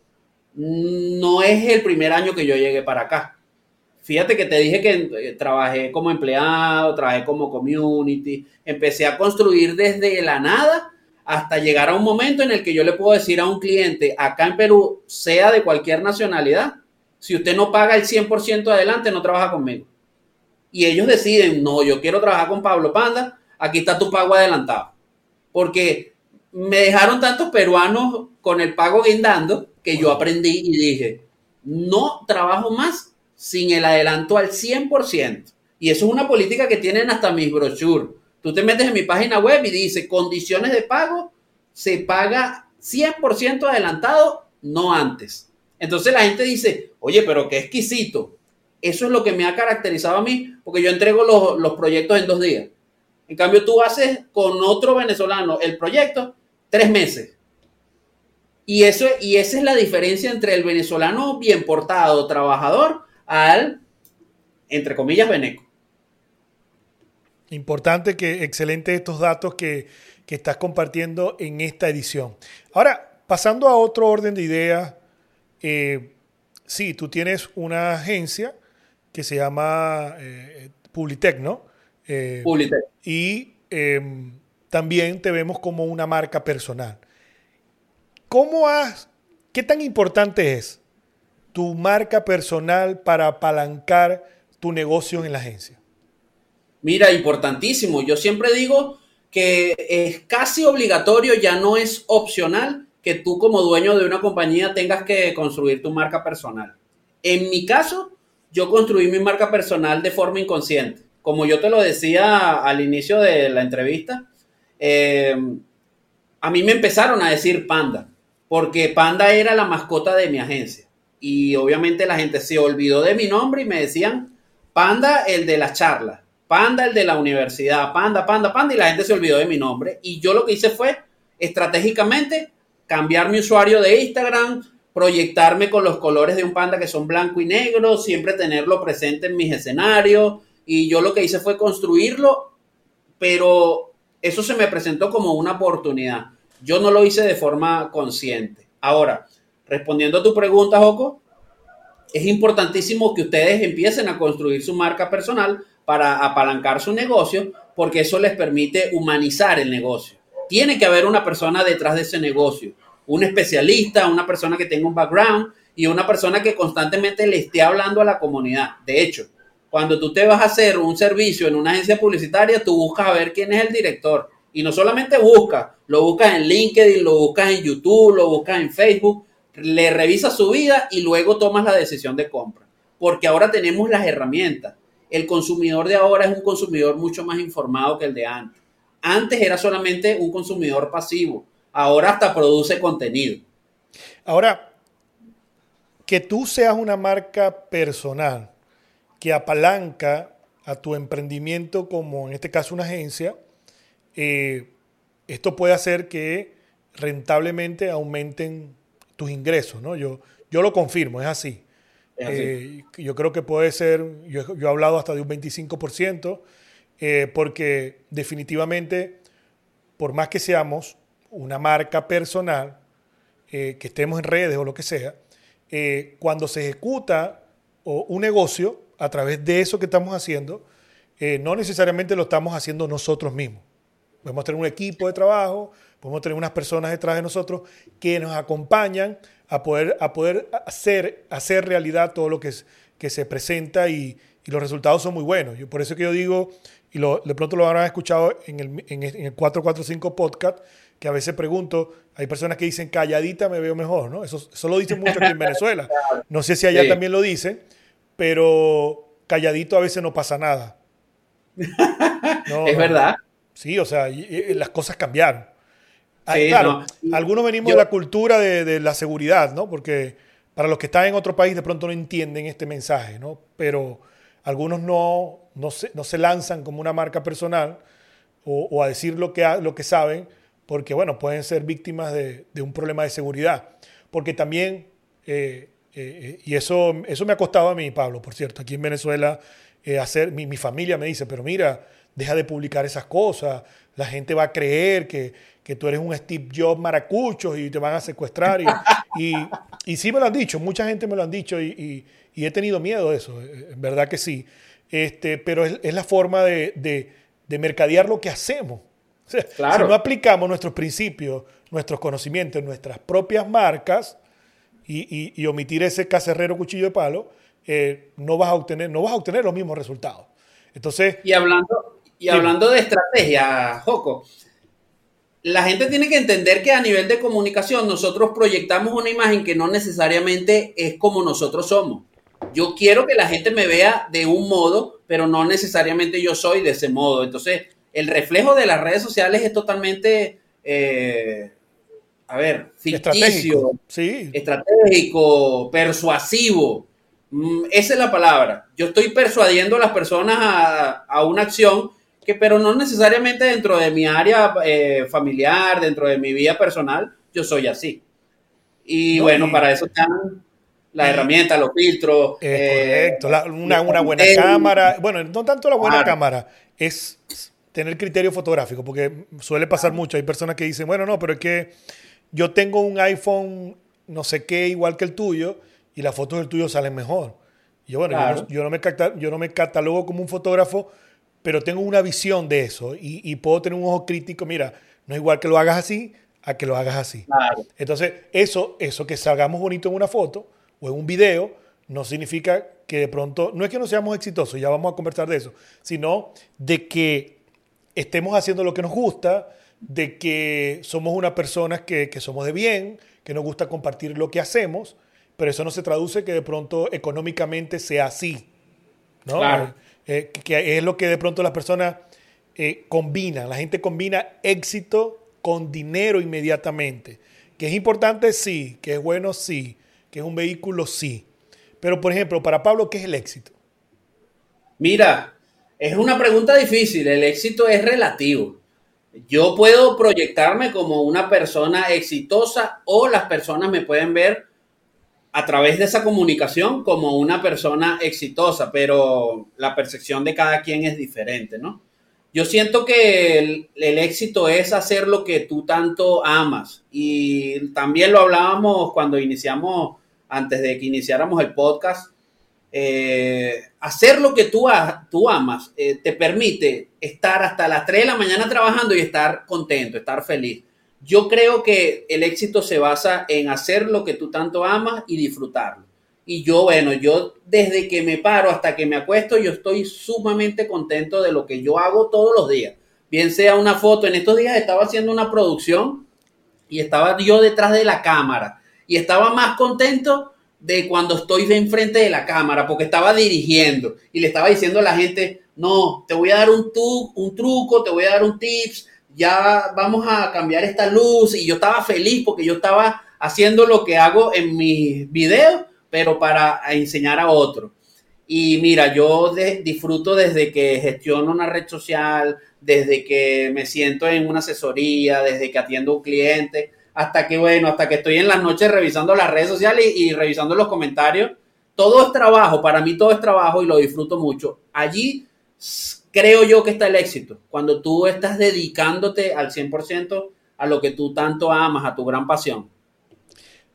no es el primer año que yo llegué para acá. Fíjate que te dije que eh, trabajé como empleado, trabajé como community, empecé a construir desde la nada hasta llegar a un momento en el que yo le puedo decir a un cliente acá en Perú, sea de cualquier nacionalidad, si usted no paga el 100% adelante, no trabaja conmigo. Y ellos deciden, no, yo quiero trabajar con Pablo Panda, aquí está tu pago adelantado. Porque me dejaron tantos peruanos con el pago guindando que yo aprendí y dije, no trabajo más sin el adelanto al 100%. Y eso es una política que tienen hasta mis brochures. Tú te metes en mi página web y dice, condiciones de pago, se paga 100% adelantado, no antes. Entonces la gente dice, oye, pero qué exquisito. Eso es lo que me ha caracterizado a mí, porque yo entrego los, los proyectos en dos días. En cambio, tú haces con otro venezolano el proyecto tres meses. Y, eso, y esa es la diferencia entre el venezolano bien portado, trabajador, al, entre comillas, veneco. Importante que, excelente estos datos que, que estás compartiendo en esta edición. Ahora, pasando a otro orden de ideas, eh, sí, tú tienes una agencia que se llama eh, Publitec, ¿no? Eh, Publitec. Y em, también te vemos como una marca personal. ¿Cómo has, qué tan importante es tu marca personal para apalancar tu negocio en la agencia? Mira, importantísimo. Yo siempre digo que es casi obligatorio, ya no es opcional que tú como dueño de una compañía tengas que construir tu marca personal. En mi caso, yo construí mi marca personal de forma inconsciente. Como yo te lo decía al inicio de la entrevista, eh, a mí me empezaron a decir panda, porque panda era la mascota de mi agencia. Y obviamente la gente se olvidó de mi nombre y me decían panda el de las charlas, panda el de la universidad, panda, panda, panda, y la gente se olvidó de mi nombre. Y yo lo que hice fue estratégicamente cambiar mi usuario de Instagram, proyectarme con los colores de un panda que son blanco y negro, siempre tenerlo presente en mis escenarios. Y yo lo que hice fue construirlo, pero eso se me presentó como una oportunidad. Yo no lo hice de forma consciente. Ahora, respondiendo a tu pregunta, Joco, es importantísimo que ustedes empiecen a construir su marca personal para apalancar su negocio, porque eso les permite humanizar el negocio. Tiene que haber una persona detrás de ese negocio un especialista, una persona que tenga un background y una persona que constantemente le esté hablando a la comunidad. De hecho, cuando tú te vas a hacer un servicio en una agencia publicitaria, tú buscas a ver quién es el director. Y no solamente buscas, lo buscas en LinkedIn, lo buscas en YouTube, lo buscas en Facebook, le revisas su vida y luego tomas la decisión de compra. Porque ahora tenemos las herramientas. El consumidor de ahora es un consumidor mucho más informado que el de antes. Antes era solamente un consumidor pasivo ahora hasta produce contenido. Ahora, que tú seas una marca personal que apalanca a tu emprendimiento como en este caso una agencia, eh, esto puede hacer que rentablemente aumenten tus ingresos, ¿no? Yo, yo lo confirmo, es así. Eh, yo creo que puede ser, yo, he hablado hasta de un 25%, eh, porque definitivamente, por más que seamos una marca personal, eh, que estemos en redes o lo que sea, cuando se ejecuta un negocio a través de eso que estamos haciendo, no necesariamente lo estamos haciendo nosotros mismos. Podemos tener un equipo de trabajo, podemos tener unas personas detrás de nosotros que nos acompañan a poder, a poder hacer, hacer realidad todo lo que, que se presenta y, y los resultados son muy buenos. Yo, por eso que yo digo, y lo, de pronto lo habrán escuchado en el, en el 445 podcast, que a veces pregunto, hay personas que dicen calladita me veo mejor, ¿no? Eso, eso lo dicen mucho aquí en Venezuela. No sé si allá también lo dicen, pero calladito a veces no pasa nada. es verdad. Sí, o sea, las cosas cambiaron. claro, algunos venimos de la cultura de, la seguridad, ¿no? Porque para los que están en otro país de pronto no entienden este mensaje, ¿no? Pero algunos no, no, se, no se lanzan como una marca personal o, a decir lo que, lo que saben porque bueno, pueden ser víctimas de, un problema de seguridad. Porque también, eh, eh, y eso, eso me ha costado a mí, Pablo, por cierto, aquí en Venezuela, eh, hacer, mi, familia me dice, pero mira, deja de publicar esas cosas, la gente va a creer que, tú eres un Steve Jobs maracucho y te van a secuestrar. Y, y, sí me lo han dicho, mucha gente me lo han dicho y, he tenido miedo de eso, en verdad que sí. Este, pero es, la forma de, de, de mercadear lo que hacemos. Si no aplicamos nuestros principios, nuestros conocimientos, nuestras propias marcas y, omitir ese cacerrero cuchillo de palo, eh, no, vas a obtener, no vas a obtener los mismos resultados. Entonces, y hablando, y hablando de estrategia, Joco, la gente tiene que entender que a nivel de comunicación nosotros proyectamos una imagen que no necesariamente es como nosotros somos. Yo quiero que la gente me vea de un modo, pero no necesariamente yo soy de ese modo. Entonces, el reflejo de las redes sociales es totalmente, eh, a ver, ficticio, estratégico, persuasivo. Mm, esa es la palabra. Yo estoy persuadiendo a las personas a, una acción que, pero no necesariamente dentro de mi área eh, familiar, dentro de mi vida personal, yo soy así. Y bueno, para eso están las herramientas, los filtros. Eh, correcto, una, buena cámara. Bueno, no tanto la buena cámara, es tener criterio fotográfico, porque suele pasar mucho. Hay personas que dicen, bueno, no, pero es que yo tengo un iPhone no sé qué igual que el tuyo y las fotos del tuyo salen mejor. yo, bueno, yo, no, me yo no me catalogo como un fotógrafo, pero tengo una visión de eso y, puedo tener un ojo crítico. Mira, no es igual que lo hagas así a que lo hagas así. Entonces, eso, eso que salgamos bonito en una foto o en un video, no significa que de pronto, no es que no seamos exitosos, ya vamos a conversar de eso, sino de que estemos haciendo lo que nos gusta, de que somos una persona que, que somos de bien, que nos gusta compartir lo que hacemos, pero eso no se traduce que de pronto económicamente sea así. ¿no? Claro. Eh, que es lo que de pronto las personas eh, combinan. La gente combina éxito con dinero inmediatamente. Que es importante, sí. Que es bueno, sí. Que es un vehículo, sí. Pero, por ejemplo, para Pablo, ¿qué es el éxito? Mira, es una pregunta difícil. El éxito es relativo. Yo puedo proyectarme como una persona exitosa o las personas me pueden ver a través de esa comunicación como una persona exitosa, pero la percepción de cada quien es diferente, ¿no? Yo siento que el, éxito es hacer lo que tú tanto amas y también lo hablábamos cuando iniciamos, antes de que iniciáramos el podcast, eh, hacer lo que tú, tú amas eh, te permite estar hasta las 3 de la mañana trabajando y estar contento, estar feliz. Yo creo que el éxito se basa en hacer lo que tú tanto amas y disfrutarlo. Y yo, bueno, yo desde que me paro hasta que me acuesto, yo estoy sumamente contento de lo que yo hago todos los días. Bien sea una foto, en estos días estaba haciendo una producción y estaba yo detrás de la cámara y estaba más contento de cuando estoy de enfrente de la cámara, porque estaba dirigiendo y le estaba diciendo a la gente, no, te voy a dar un, un truco, te voy a dar un tips, ya vamos a cambiar esta luz y yo estaba feliz porque yo estaba haciendo lo que hago en mis videos, pero para enseñar a otros. Y mira, yo disfruto desde que gestiono una red social, desde que me siento en una asesoría, desde que atiendo a un cliente, hasta que, bueno, hasta que estoy en las noches revisando las redes sociales y, revisando los comentarios. Todo es trabajo, para mí todo es trabajo y lo disfruto mucho. Allí creo yo que está el éxito, cuando tú estás dedicándote al 100% a lo que tú tanto amas, a tu gran pasión.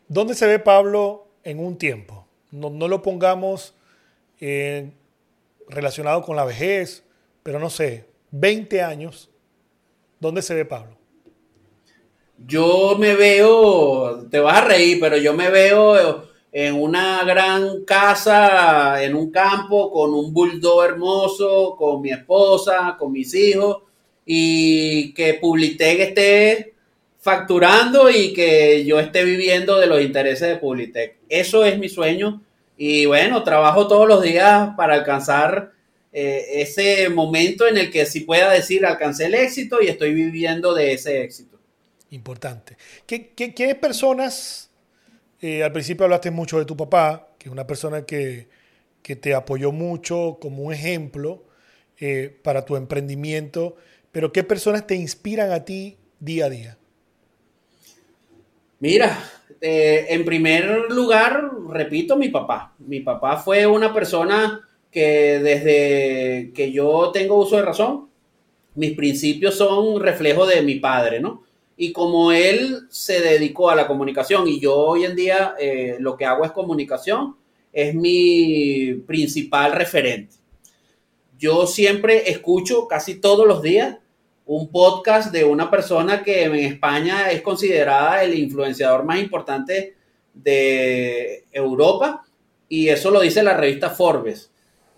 ¿Dónde se ve Pablo en un tiempo? No, lo pongamos eh, relacionado con la vejez, pero no sé, 20 años, ¿dónde se ve Pablo? yo me veo, te vas a reír, pero yo me veo en una gran casa, en un campo, con un bulldog hermoso, con mi esposa, con mis hijos, y que Publitec esté facturando y que yo esté viviendo de los intereses de Publitec. Eso es mi sueño. Y bueno, trabajo todos los días para alcanzar eh, ese momento en el que sí pueda decir alcancé el éxito y estoy viviendo de ese éxito. Importante. ¿Qué, qué, personas, eh, al principio hablaste mucho de tu papá, que es una persona que, te apoyó mucho como un ejemplo eh, para tu emprendimiento, pero qué personas te inspiran a ti día a día? Mira, eh, en primer lugar, repito, mi papá. Mi papá fue una persona que desde que yo tengo uso de razón, mis principios son reflejo de mi padre, ¿no? Y como él se dedicó a la comunicación y yo hoy en día eh, lo que hago es comunicación, es mi principal referente. Yo siempre escucho casi todos los días un podcast de una persona que en España es considerada el influenciador más importante de Europa y eso lo dice la revista Forbes.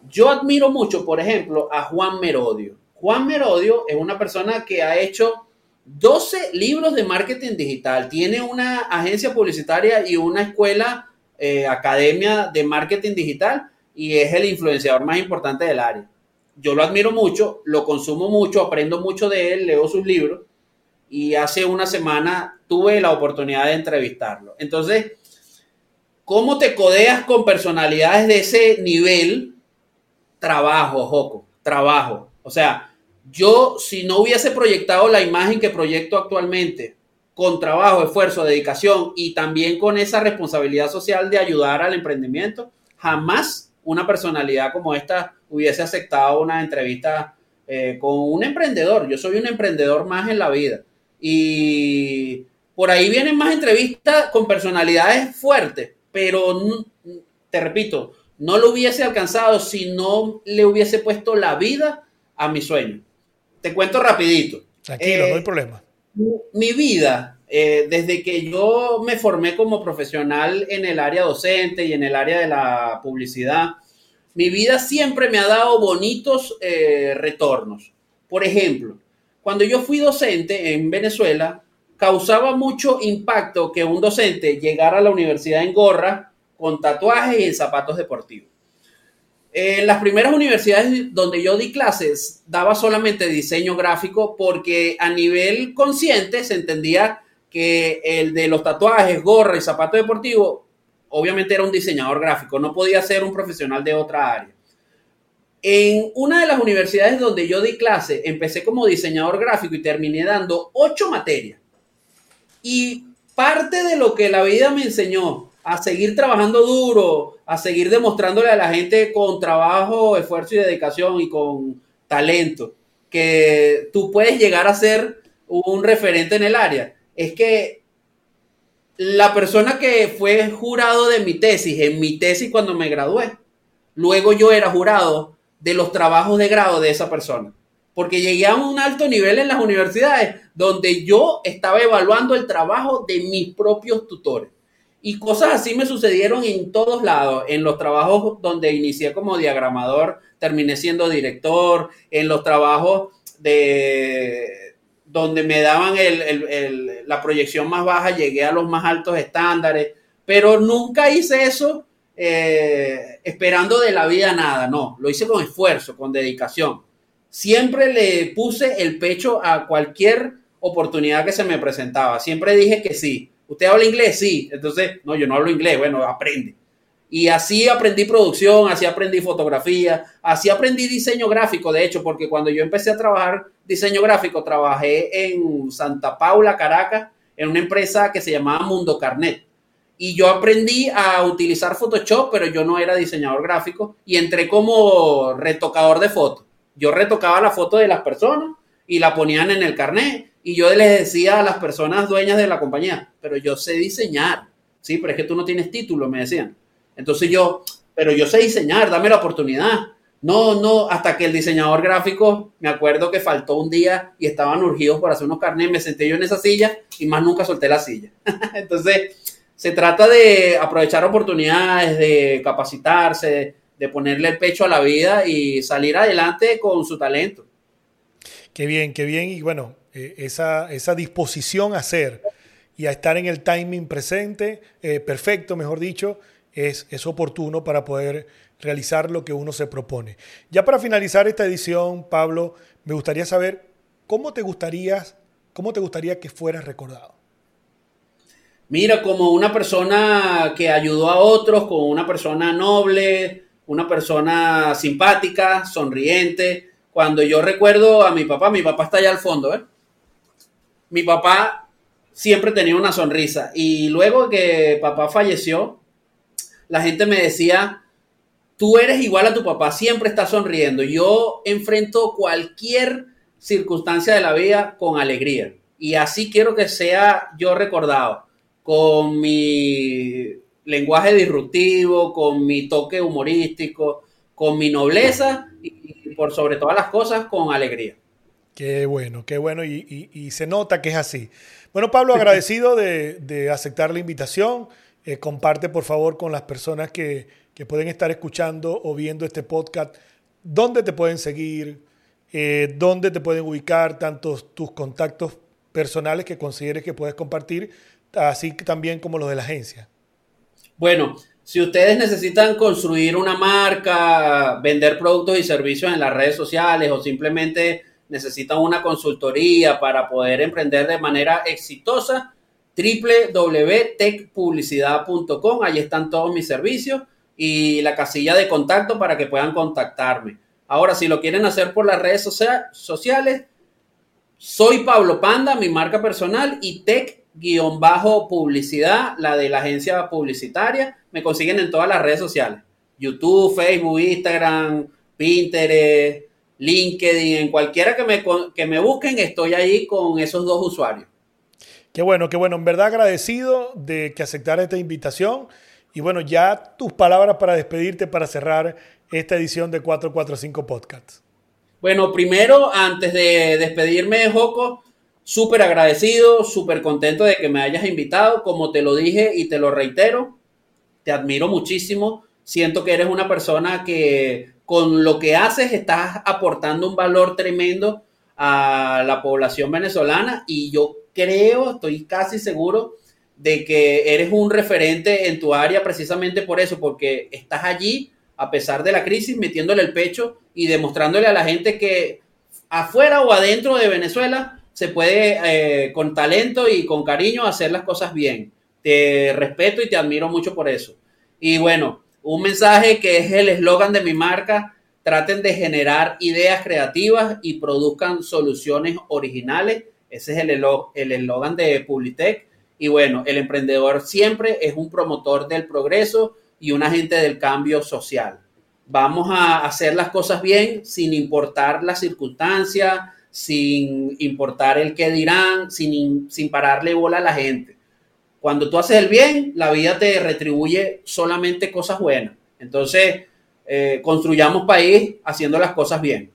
Yo admiro mucho, por ejemplo, a Juan Merodio. Juan Merodio es una persona que ha hecho 12 libros de marketing digital. Tiene una agencia publicitaria y una escuela, eh, academia de marketing digital y es el influenciador más importante del área. Yo lo admiro mucho, lo consumo mucho, aprendo mucho de él, leo sus libros y hace una semana tuve la oportunidad de entrevistarlo. Entonces, ¿cómo te codeas con personalidades de ese nivel? Trabajo, Joco, trabajo. O sea, yo, si no hubiese proyectado la imagen que proyecto actualmente con trabajo, esfuerzo, dedicación y también con esa responsabilidad social de ayudar al emprendimiento, jamás una personalidad como esta hubiese aceptado una entrevista eh, con un emprendedor. Yo soy un emprendedor más en la vida. Y por ahí vienen más entrevistas con personalidades fuertes, pero te repito, no lo hubiese alcanzado si no le hubiese puesto la vida a mi sueño. Te cuento rapidito. Tranquilo, no hay eh, problema. Mi vida, eh, desde que yo me formé como profesional en el área docente y en el área de la publicidad, mi vida siempre me ha dado bonitos eh, retornos. Por ejemplo, cuando yo fui docente en Venezuela, causaba mucho impacto que un docente llegara a la universidad en gorra, con tatuajes y en zapatos deportivos. En las primeras universidades donde yo di clases, daba solamente diseño gráfico porque a nivel consciente se entendía que el de los tatuajes, gorra y zapato deportivo, obviamente era un diseñador gráfico, no podía ser un profesional de otra área. En una de las universidades donde yo di clase, empecé como diseñador gráfico y terminé dando ocho materias. Y parte de lo que la vida me enseñó a seguir trabajando duro, a seguir demostrándole a la gente con trabajo, esfuerzo y dedicación y con talento que tú puedes llegar a ser un referente en el área. Es que la persona que fue jurado de mi tesis, en mi tesis cuando me gradué, luego yo era jurado de los trabajos de grado de esa persona. Porque llegué a un alto nivel en las universidades donde yo estaba evaluando el trabajo de mis propios tutores. Y cosas así me sucedieron en todos lados. En los trabajos donde inicié como diagramador, terminé siendo director. En los trabajos de donde me daban la proyección más baja, llegué a los más altos estándares. Pero nunca hice eso eh, esperando de la vida nada. No, lo hice con esfuerzo, con dedicación. Siempre le puse el pecho a cualquier oportunidad que se me presentaba. Siempre dije que sí ¿Usted habla inglés? Sí. Entonces, no, yo no hablo inglés. Bueno, aprende. Y así aprendí producción, así aprendí fotografía, así aprendí diseño gráfico, de hecho, porque cuando yo empecé a trabajar diseño gráfico, trabajé en Santa Paula, Caracas, en una empresa que se llamaba Mundo Carnet. Y yo aprendí a utilizar Photoshop, pero yo no era diseñador gráfico y entré como retocador de fotos. Yo retocaba la foto de las personas y la ponían en el carnet y yo les decía a las personas dueñas de la compañía, pero yo sé diseñar, sí, pero es que tú no tienes título, me decían. Entonces yo, pero yo sé diseñar, dame la oportunidad. No, no, hasta que el diseñador gráfico, me acuerdo que faltó un día y estaban urgidos por hacer unos carnets, me senté yo en esa silla y más nunca solté la silla. Entonces, se trata de aprovechar oportunidades, de capacitarse, de ponerle el pecho a la vida y salir adelante con su talento. Qué bien, qué bien. Y bueno, eh, esa, esa, disposición a hacer y a estar en el timing presente, eh, perfecto, mejor dicho, es, es oportuno para poder realizar lo que uno se propone. Ya para finalizar esta edición, Pablo, me gustaría saber cómo te gustaría, cómo te gustaría que fueras recordado. Mira, como una persona que ayudó a otros, como una persona noble, una persona simpática, sonriente. Cuando yo recuerdo a mi papá, mi papá está allá al fondo, ¿eh? Mi papá siempre tenía una sonrisa. Y luego que papá falleció, la gente me decía, tú eres igual a tu papá, siempre estás sonriendo. Yo enfrento cualquier circunstancia de la vida con alegría. Y así quiero que sea yo recordado, con mi lenguaje disruptivo, con mi toque humorístico, con mi nobleza y por sobre todas las cosas, con alegría. Qué bueno, qué bueno y, se nota que es así. Bueno, Pablo, agradecido de, aceptar la invitación. Eh, comparte, por favor, con las personas que, pueden estar escuchando o viendo este podcast, dónde te pueden seguir, eh, dónde te pueden ubicar, tantos tus contactos personales que consideres que puedes compartir, así también como los de la agencia. Bueno, si ustedes necesitan construir una marca, vender productos y servicios en las redes sociales o simplemente necesitan una consultoría para poder emprender de manera exitosa, www.techpublicidad.com, ahí están todos mis servicios y la casilla de contacto para que puedan contactarme. Ahora, si lo quieren hacer por las redes sociales, soy Pablo Panda, mi marca personal, y Tech guion bajo publicidad, la de la agencia publicitaria. Me consiguen en todas las redes sociales. YouTube, Facebook, Instagram, Pinterest, LinkedIn, en cualquiera que me, que me busquen, estoy ahí con esos dos usuarios. Qué bueno, qué bueno. En verdad agradecido de que aceptara esta invitación. Y bueno, ya tus palabras para despedirte, para cerrar esta edición de 445 Podcast. Bueno, primero, antes de despedirme, Joco, súper agradecido, súper contento de que me hayas invitado. Como te lo dije y te lo reitero, te admiro muchísimo. Siento que eres una persona que con lo que haces estás aportando un valor tremendo a la población venezolana y yo creo, estoy casi seguro de que eres un referente en tu área precisamente por eso, porque estás allí a pesar de la crisis, metiéndole el pecho y demostrándole a la gente que afuera o adentro de Venezuela se puede eh, con talento y con cariño hacer las cosas bien. Te respeto y te admiro mucho por eso. Y bueno, un mensaje que es el eslogan de mi marca, traten de generar ideas creativas y produzcan soluciones originales ese es el eslogan de Publitech. Y bueno, el emprendedor siempre es un promotor del progreso y un agente del cambio social. Vamos a hacer las cosas bien sin importar las circunstancias, sin importar el qué dirán, sin, sin pararle bola a la gente. Cuando tú haces el bien, la vida te retribuye solamente cosas buenas. Entonces, eh, construyamos país haciendo las cosas bien.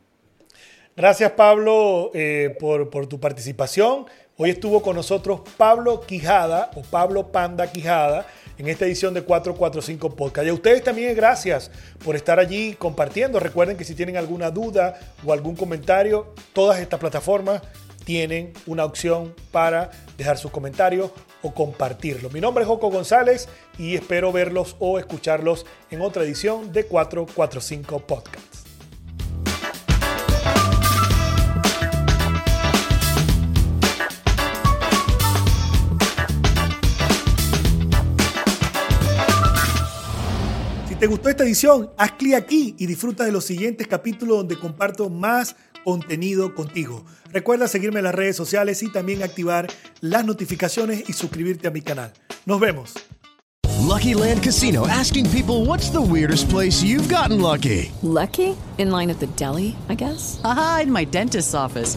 Gracias Pablo eh, por, tu participación. Hoy estuvo con nosotros Pablo Quijada o Pablo Panda Quijada en esta edición de 445 Podcast. Y a ustedes también gracias por estar allí compartiendo. Recuerden que si tienen alguna duda o algún comentario, todas estas plataformas tienen una opción para dejar sus comentarios o compartirlo. Mi nombre es Joco González y espero verlos o escucharlos en otra edición de 445 Podcast. te gustó esta edición, haz clic aquí y disfruta de los siguientes capítulos donde comparto más contenido contigo. Recuerda seguirme en las redes sociales y también activar las notificaciones y suscribirte a mi canal. Nos vemos. Lucky Land Casino asking people what's the weirdest place you've gotten lucky. Lucky? In line at the deli, I guess. Aha, in my dentist's office.